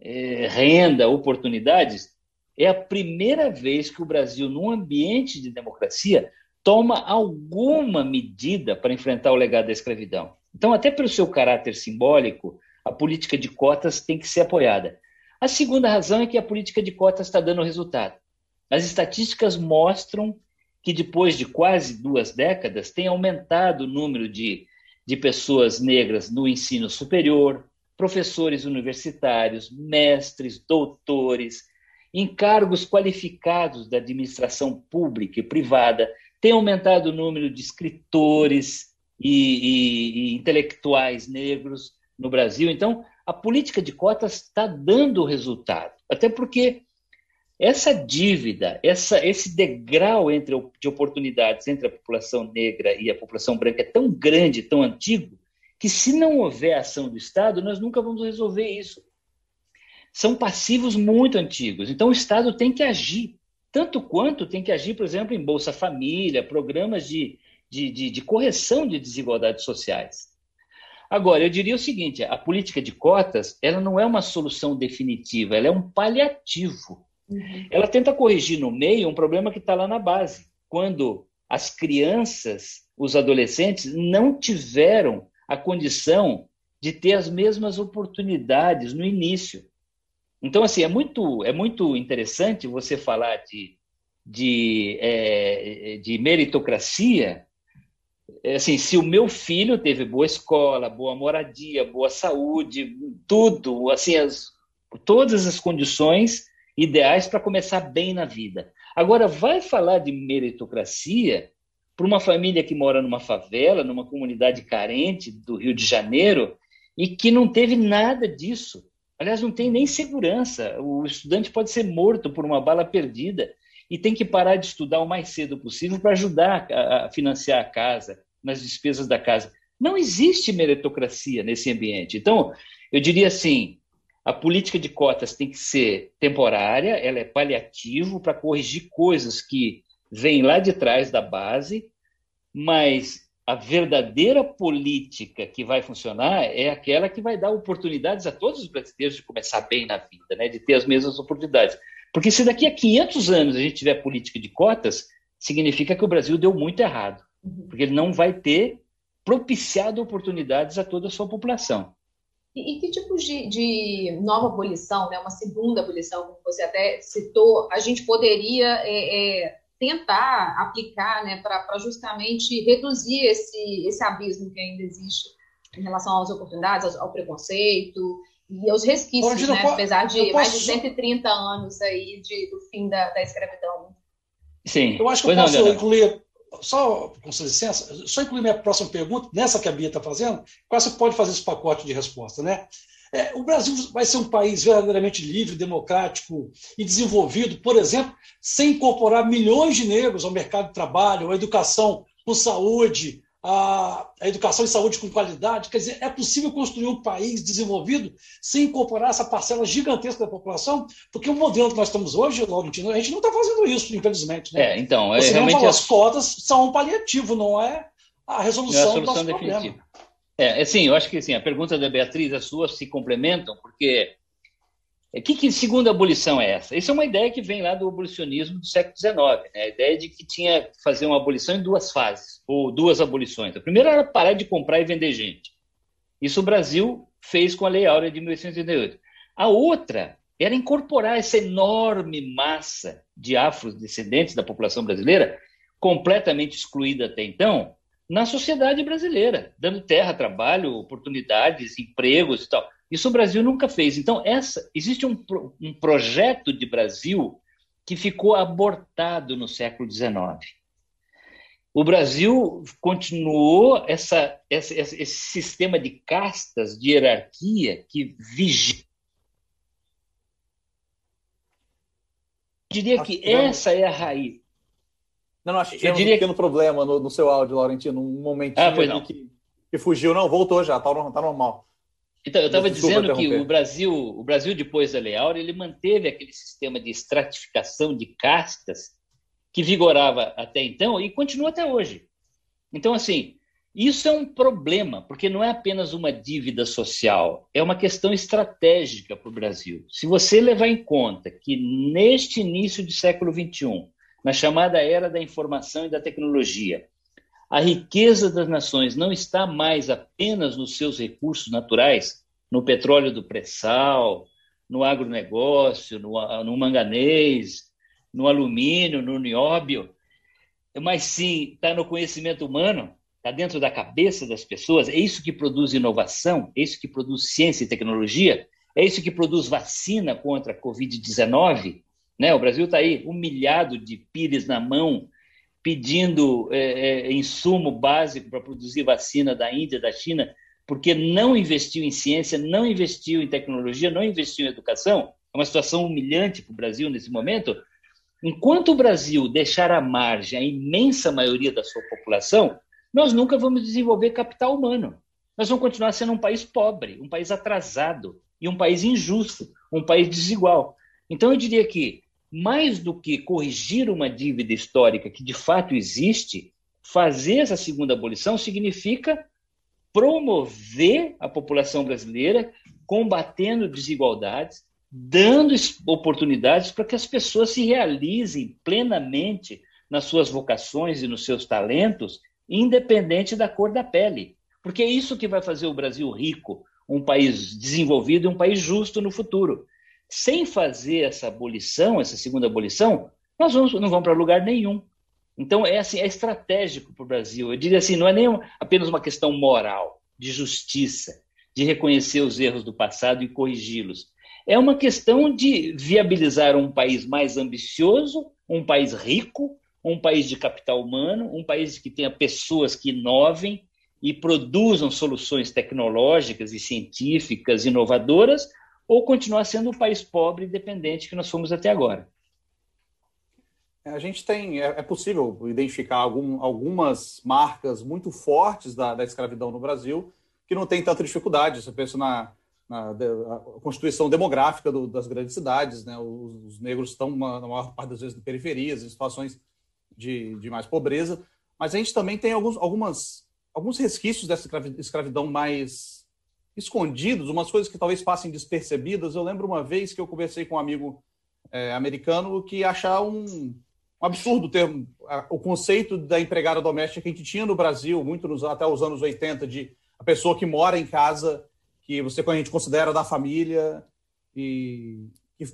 é, renda, oportunidades, é a primeira vez que o Brasil, num ambiente de democracia, toma alguma medida para enfrentar o legado da escravidão. Então, até pelo seu caráter simbólico, a política de cotas tem que ser apoiada. A segunda razão é que a política de cotas está dando resultado. As estatísticas mostram que depois de quase duas décadas tem aumentado o número de, de pessoas negras no ensino superior, professores universitários, mestres, doutores, em cargos qualificados da administração pública e privada, tem aumentado o número de escritores e, e, e intelectuais negros no Brasil. Então, a política de cotas está dando resultado, até porque essa dívida, essa, esse degrau entre, de oportunidades entre a população negra e a população branca é tão grande, tão antigo, que se não houver ação do Estado, nós nunca vamos resolver isso são passivos muito antigos. Então, o Estado tem que agir, tanto quanto tem que agir, por exemplo, em Bolsa Família, programas de, de, de, de correção de desigualdades sociais. Agora, eu diria o seguinte: a política de cotas ela não é uma solução definitiva, ela é um paliativo. Uhum. Ela tenta corrigir no meio um problema que está lá na base, quando as crianças, os adolescentes, não tiveram a condição de ter as mesmas oportunidades no início. Então, assim, é muito, é muito interessante você falar de, de, é, de meritocracia. É, assim, se o meu filho teve boa escola, boa moradia, boa saúde, tudo, assim, as, todas as condições ideais para começar bem na vida. Agora, vai falar de meritocracia para uma família que mora numa favela, numa comunidade carente do Rio de Janeiro, e que não teve nada disso. Aliás, não tem nem segurança. O estudante pode ser morto por uma bala perdida e tem que parar de estudar o mais cedo possível para ajudar a, financiar a casa, nas despesas da casa. Não existe meritocracia nesse ambiente. Então, eu diria assim: a política de cotas tem que ser temporária, ela é paliativo para corrigir coisas que vêm lá de trás da base, mas a verdadeira política que vai funcionar é aquela que vai dar oportunidades a todos os brasileiros de começar bem na vida, né? de ter as mesmas oportunidades. Porque se daqui a 500 anos a gente tiver política de cotas, significa que o Brasil deu muito errado, uhum. porque ele não vai ter propiciado oportunidades a toda a sua população. E, e que tipo de, de, nova abolição, né, uma segunda abolição, como você até citou, a gente poderia é, é tentar aplicar né, para justamente reduzir esse, esse abismo que ainda existe em relação às oportunidades, ao, ao preconceito e aos resquícios, né, apesar de mais de 130 anos aí de, do fim da, da escravidão. Sim. Eu acho que eu posso não, incluir, só com sua licença, só incluir minha próxima pergunta, nessa que a Bia está fazendo, quase você pode fazer esse pacote de resposta, né? É, o Brasil vai ser um país verdadeiramente livre, democrático e desenvolvido, por exemplo, sem incorporar milhões de negros ao mercado de trabalho, à educação, à saúde, a, a educação e saúde com qualidade. Quer dizer, é possível construir um país desenvolvido sem incorporar essa parcela gigantesca da população? Porque o modelo que nós estamos hoje, Laurentino, a gente não está fazendo isso, infelizmente. Né? É, então, é, realmente falou, as cotas são um paliativo, não é a resolução, é a do nosso definitiva. problema. É, sim, eu acho que sim, a pergunta da Beatriz, as suas se complementam, porque que, que segunda abolição é essa? Isso é uma ideia que vem lá do abolicionismo do século XIX, né? a ideia de que tinha que fazer uma abolição em duas fases, ou duas abolições. A primeira era parar de comprar e vender gente. Isso o Brasil fez com a Lei Áurea de 1888. A outra era incorporar essa enorme massa de afrodescendentes da população brasileira, completamente excluída até então, na sociedade brasileira, dando terra, trabalho, oportunidades, empregos e tal. Isso o Brasil nunca fez. Então, essa existe um, um projeto de Brasil que ficou abortado no século XIX. O Brasil continuou essa, essa, esse sistema de castas, de hierarquia que vigia. Eu diria que essa é a raiz. Não, não, acho que tinha um pequeno que... problema no, no, seu áudio, Laurentino, um momentinho ah, que, que, fugiu. Não, voltou já, tá, tá normal. Então, eu estava dizendo que o Brasil, o Brasil depois da Lei Áurea, ele manteve aquele sistema de estratificação de castas que vigorava até então e continua até hoje. Então, assim, isso é um problema, porque não é apenas uma dívida social, é uma questão estratégica para o Brasil. Se você levar em conta que neste início do século XXI, na chamada era da informação e da tecnologia, a riqueza das nações não está mais apenas nos seus recursos naturais, no petróleo do pré-sal, no agronegócio, no, no manganês, no alumínio, no nióbio, mas sim está no conhecimento humano, está dentro da cabeça das pessoas. É isso que produz inovação, é isso que produz ciência e tecnologia, é isso que produz vacina contra a Covid-19. Né? O Brasil está aí humilhado de pires na mão, pedindo é, é, insumo básico para produzir vacina da Índia, da China, porque não investiu em ciência, não investiu em tecnologia, não investiu em educação. É uma situação humilhante para o Brasil nesse momento. Enquanto o Brasil deixar à margem a imensa maioria da sua população, nós nunca vamos desenvolver capital humano. Nós vamos continuar sendo um país pobre, um país atrasado e um país injusto, um país desigual. Então, eu diria que mais do que corrigir uma dívida histórica que de fato existe, fazer essa segunda abolição significa promover a população brasileira, combatendo desigualdades, dando oportunidades para que as pessoas se realizem plenamente nas suas vocações e nos seus talentos, independente da cor da pele. Porque é isso que vai fazer o Brasil rico, um país desenvolvido e um país justo no futuro sem fazer essa abolição, essa segunda abolição, nós vamos, não vamos para lugar nenhum. Então, é, assim, é estratégico para o Brasil. Eu diria assim, não é nem apenas uma questão moral, de justiça, de reconhecer os erros do passado e corrigi-los. É uma questão de viabilizar um país mais ambicioso, um país rico, um país de capital humano, um país que tenha pessoas que inovem e produzam soluções tecnológicas e científicas inovadoras, ou continuar sendo o país pobre e dependente que nós fomos até agora. É, a gente tem, é, é possível identificar algum, algumas marcas muito fortes da, da, escravidão no Brasil que não tem tanta dificuldade. Você pensa na, na constituição demográfica do, das grandes cidades, né? Os, os, negros estão, na maior parte das vezes, em periferias, em situações de, de mais pobreza. Mas a gente também tem alguns, algumas, alguns resquícios dessa escravidão mais escondidos, umas coisas que talvez passem despercebidas. Eu lembro uma vez que eu conversei com um amigo é, americano que achava um, um absurdo o conceito da empregada doméstica que a gente tinha no Brasil, muito nos, até os anos 80, de a pessoa que mora em casa, que você a gente considera da família e que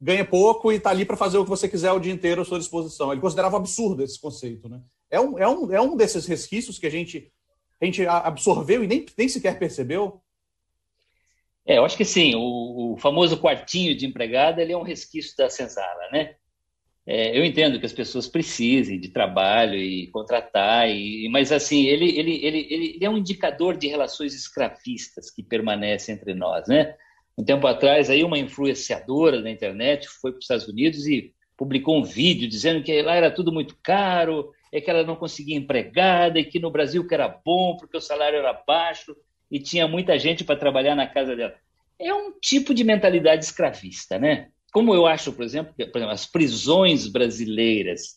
ganha pouco e está ali para fazer o que você quiser o dia inteiro à sua disposição. Ele considerava absurdo esse conceito. Né? É, um, é, um, é um desses resquícios que a gente a gente absorveu e nem, nem sequer percebeu? É, eu acho que sim. O, o famoso quartinho de empregada ele é um resquício da senzala, né? É, eu entendo que as pessoas precisem de trabalho e contratar, e, mas assim ele, ele, ele, ele é um indicador de relações escravistas que permanecem entre nós, né? Um tempo atrás aí uma influenciadora da internet foi para os Estados Unidos e publicou um vídeo dizendo que lá era tudo muito caro é que ela não conseguia empregada e que no Brasil que era bom porque o salário era baixo e tinha muita gente para trabalhar na casa dela. É um tipo de mentalidade escravista, né? Como eu acho, por exemplo, que, por exemplo, as prisões brasileiras,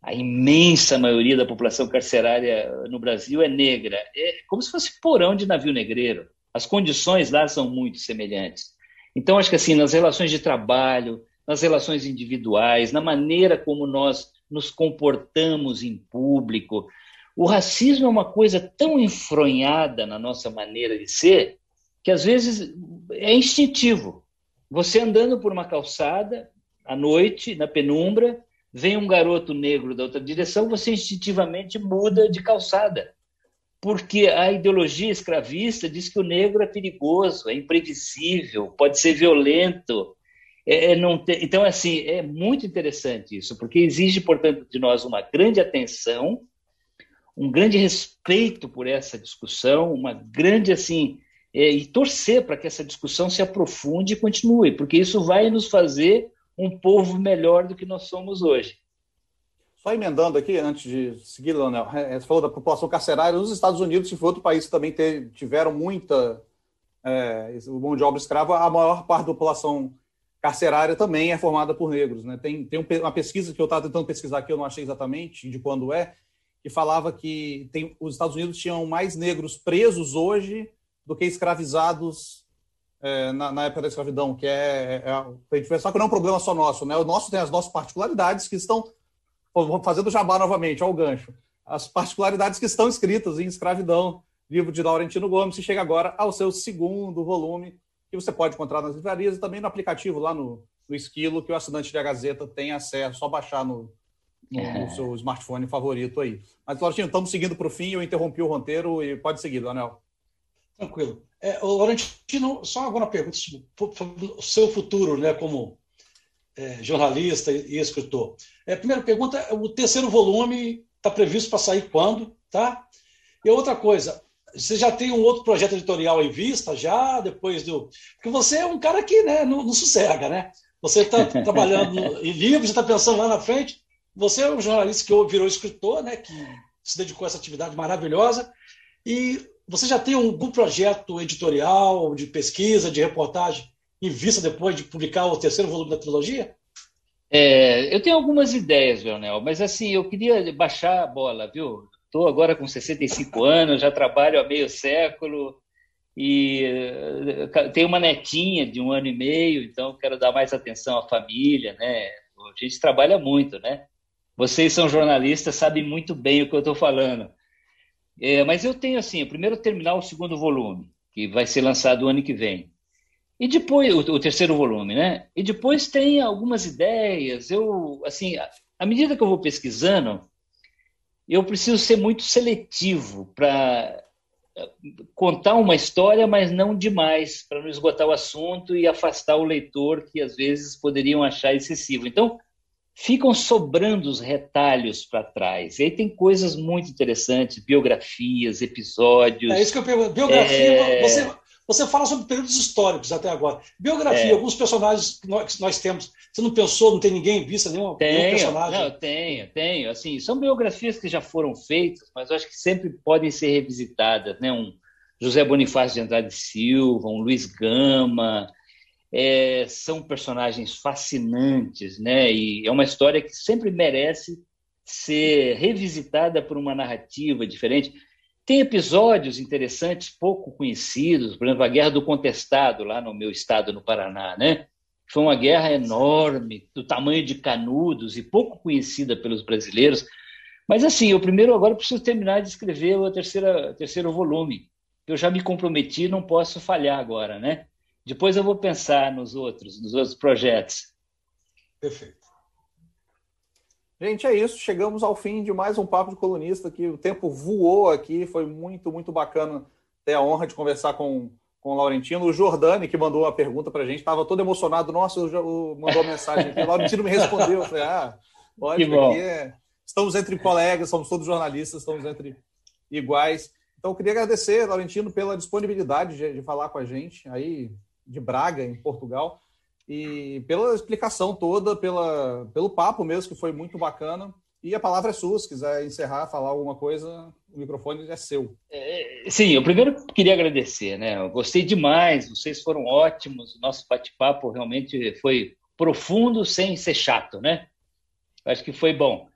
a imensa maioria da população carcerária no Brasil é negra, é como se fosse porão de navio negreiro. As condições lá são muito semelhantes. Então, acho que assim, nas relações de trabalho, nas relações individuais, na maneira como nós nos comportamos em público, o racismo é uma coisa tão enfronhada na nossa maneira de ser que às vezes é instintivo. Você andando por uma calçada à noite, na penumbra, vem um garoto negro da outra direção, você instintivamente muda de calçada porque a ideologia escravista diz que o negro é perigoso, é imprevisível, pode ser violento. É, é não Então, assim, é muito interessante isso, porque exige, portanto, de nós uma grande atenção, um grande respeito por essa discussão, uma grande, assim, é, e torcer para que essa discussão se aprofunde e continue, porque isso vai nos fazer um povo melhor do que nós somos hoje. Só emendando aqui, antes de seguir, Leonel, é, você falou da população carcerária. Nos Estados Unidos, se for outro país também ter, tiveram muita é, mão de obra escrava, a maior parte da população carcerária também é formada por negros. Né? Tem, tem uma pesquisa que eu estava tentando pesquisar aqui, eu não achei exatamente de quando é, que falava que tem, os Estados Unidos tinham mais negros presos hoje do que escravizados é, na, na, época da escravidão, que é, é, é, só que não é um problema só nosso, né? O nosso tem as nossas particularidades que estão vou fazer do jabá novamente, ao gancho. As particularidades que estão escritas em Escravidão, livro de Laurentino Gomes, e chega agora ao seu segundo volume, que você pode encontrar nas livrarias e também no aplicativo lá no, no Esquilo, que o assinante da Gazeta tem acesso, só baixar no, no, no é. seu smartphone favorito aí. Mas, Laurentino, estamos seguindo para o fim, eu interrompi o roteiro e pode seguir, Daniel. Tranquilo. É, Laurentino, só agora uma pergunta sobre o seu futuro, né, como é, jornalista e, escritor. É, primeira pergunta, o terceiro volume está previsto para sair quando, tá? E outra coisa, você já tem um outro projeto editorial em vista já, depois do... Porque você é um cara que né, não, não sossega, né? Você está trabalhando em livros, está pensando lá na frente. Você é um jornalista que virou escritor, né? Que se dedicou a essa atividade maravilhosa. E você já tem algum projeto editorial, de pesquisa, de reportagem em vista depois de publicar o terceiro volume da trilogia? É, eu tenho algumas ideias, Leonel, mas assim, eu queria baixar a bola, viu? Estou agora com 65 anos, já trabalho há meio século e eh, tenho uma netinha de um ano e meio, então quero dar mais atenção à família, né? A gente trabalha muito, né? Vocês são jornalistas, sabem muito bem o que eu estou falando. É, mas eu tenho assim, primeiro terminar o segundo volume, que vai ser lançado o ano que vem. E depois, o, o, terceiro volume, né? E depois tem algumas ideias. Eu, assim, à medida que eu vou pesquisando, eu preciso ser muito seletivo para eh, contar uma história, mas não demais, para não esgotar o assunto e afastar o leitor que às vezes poderiam achar excessivo. Então, ficam sobrando os retalhos para trás. E aí tem coisas muito interessantes, biografias, episódios. É isso que eu pergunto. Biografia, é... você, você fala sobre períodos históricos até agora. Biografia, é. alguns personagens que nós, que nós, temos. Você não pensou, não tem ninguém em vista, nenhum, tenho, nenhum personagem? Não, tenho, tenho. Assim, são biografias que já foram feitas, mas eu acho que sempre podem ser revisitadas. Né? Um José Bonifácio de Andrade Silva, um Luiz Gama. É, são personagens fascinantes, né? E é uma história que sempre merece ser revisitada por uma narrativa diferente. Tem episódios interessantes, pouco conhecidos, por exemplo, a Guerra do Contestado, lá no meu estado, no Paraná, né? Foi uma guerra enorme, do tamanho de Canudos e pouco conhecida pelos brasileiros. Mas, assim, eu primeiro agora preciso terminar de escrever o terceiro, terceiro volume. Eu já me comprometi, não posso falhar agora, né? Depois eu vou pensar nos outros, nos outros projetos. Perfeito. Gente, é isso. Chegamos ao fim de mais um Papo de Colunista, que o tempo voou aqui. Foi muito, muito bacana ter a honra de conversar com, com o Laurentino. O Jordani, que mandou uma pergunta para a gente, estava todo emocionado. Nossa, eu, mandou mensagem aqui. O Laurentino me respondeu. Eu falei, ah, pode, aqui é... estamos entre colegas, somos todos jornalistas, estamos entre iguais. Então, eu queria agradecer, Laurentino, pela disponibilidade de, de falar com a gente aí de Braga, em Portugal e pela explicação toda, pela, pelo papo mesmo, que foi muito bacana. E a palavra é sua, se quiser encerrar, falar alguma coisa, o microfone é seu. É, sim, eu primeiro queria agradecer, né? Eu gostei demais, vocês foram ótimos, o nosso bate-papo realmente foi profundo sem ser chato, né? Acho que foi bom.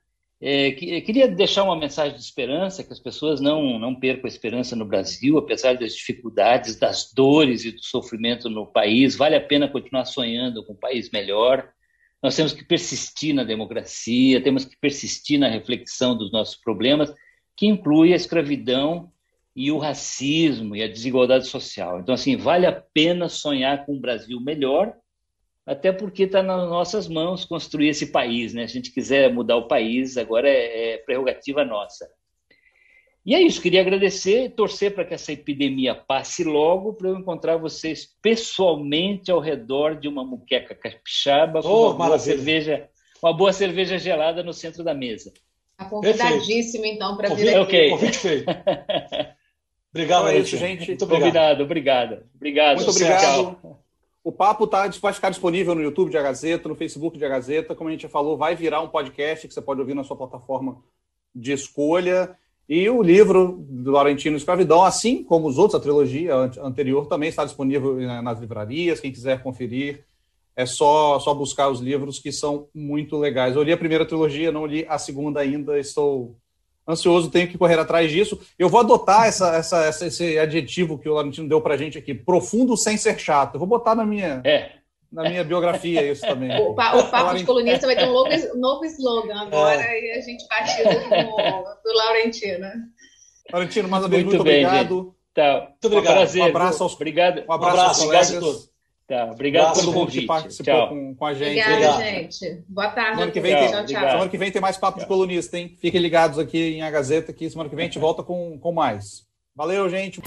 É, queria deixar uma mensagem de esperança, que as pessoas não, não percam a esperança no Brasil, apesar das dificuldades, das dores e do sofrimento no país. Vale a pena continuar sonhando com um país melhor. Nós temos que persistir na democracia, temos que persistir na reflexão dos nossos problemas, que inclui a escravidão e o racismo e a desigualdade social. Então, assim, vale a pena sonhar com um Brasil melhor até porque está nas nossas mãos construir esse país, né? Se a gente quiser mudar o país, agora é, é prerrogativa nossa. E é isso, queria agradecer e torcer para que essa epidemia passe logo, para eu encontrar vocês pessoalmente ao redor de uma muqueca capixaba com oh, uma boa cerveja, uma boa cerveja gelada no centro da mesa. Está convidadíssimo, então, para vir aqui. Ok. Convite feito. obrigado, então é isso, gente. Muito obrigado. Convidado, obrigado. Obrigado. Muito obrigado. Tchau. O papo tá, vai ficar disponível no YouTube de A Gazeta, no Facebook de A Gazeta. Como a gente já falou, vai virar um podcast que você pode ouvir na sua plataforma de escolha. E o livro do Laurentino Escravidão, assim como os outros, a trilogia anterior, também está disponível nas livrarias. Quem quiser conferir, é só, só buscar os livros que são muito legais. Eu li a primeira trilogia, não li a segunda ainda, estou ansioso, tenho que correr atrás disso. Eu vou adotar essa, essa, essa esse adjetivo que o Laurentino deu para gente aqui, profundo sem ser chato. Eu vou botar na minha, é. na minha biografia isso também. O, pa, o Papo de Colunista vai ter um novo, novo slogan agora é. e a gente batido com o Laurentino. Laurentino, mais uma vez, muito, muito bem, obrigado. Gente. Tá. Muito obrigado. Um, prazer, um abraço aos, obrigado. Um abraço, um abraço aos colegas. Tá, obrigado pelo convite. Que participou tchau. Com, com, a gente. Obrigada, gente. Boa tarde. Semana que, vem tem, tchau, tchau. semana que vem tem mais papo tchau. de colunista, hein? Fiquem ligados aqui em A Gazeta, que semana que vem a gente volta com, com mais. Valeu, gente.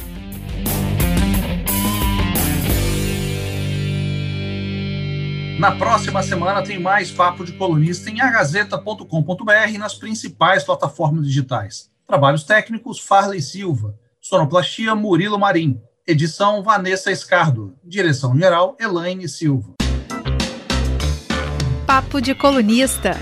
Na próxima semana tem mais papo de colunista em agazeta.com.br e nas principais plataformas digitais. Trabalhos técnicos Farley Silva, sonoplastia Murilo Marim. Edição Vanessa Escardo. Direção geral Elaine Silva. Papo de colunista.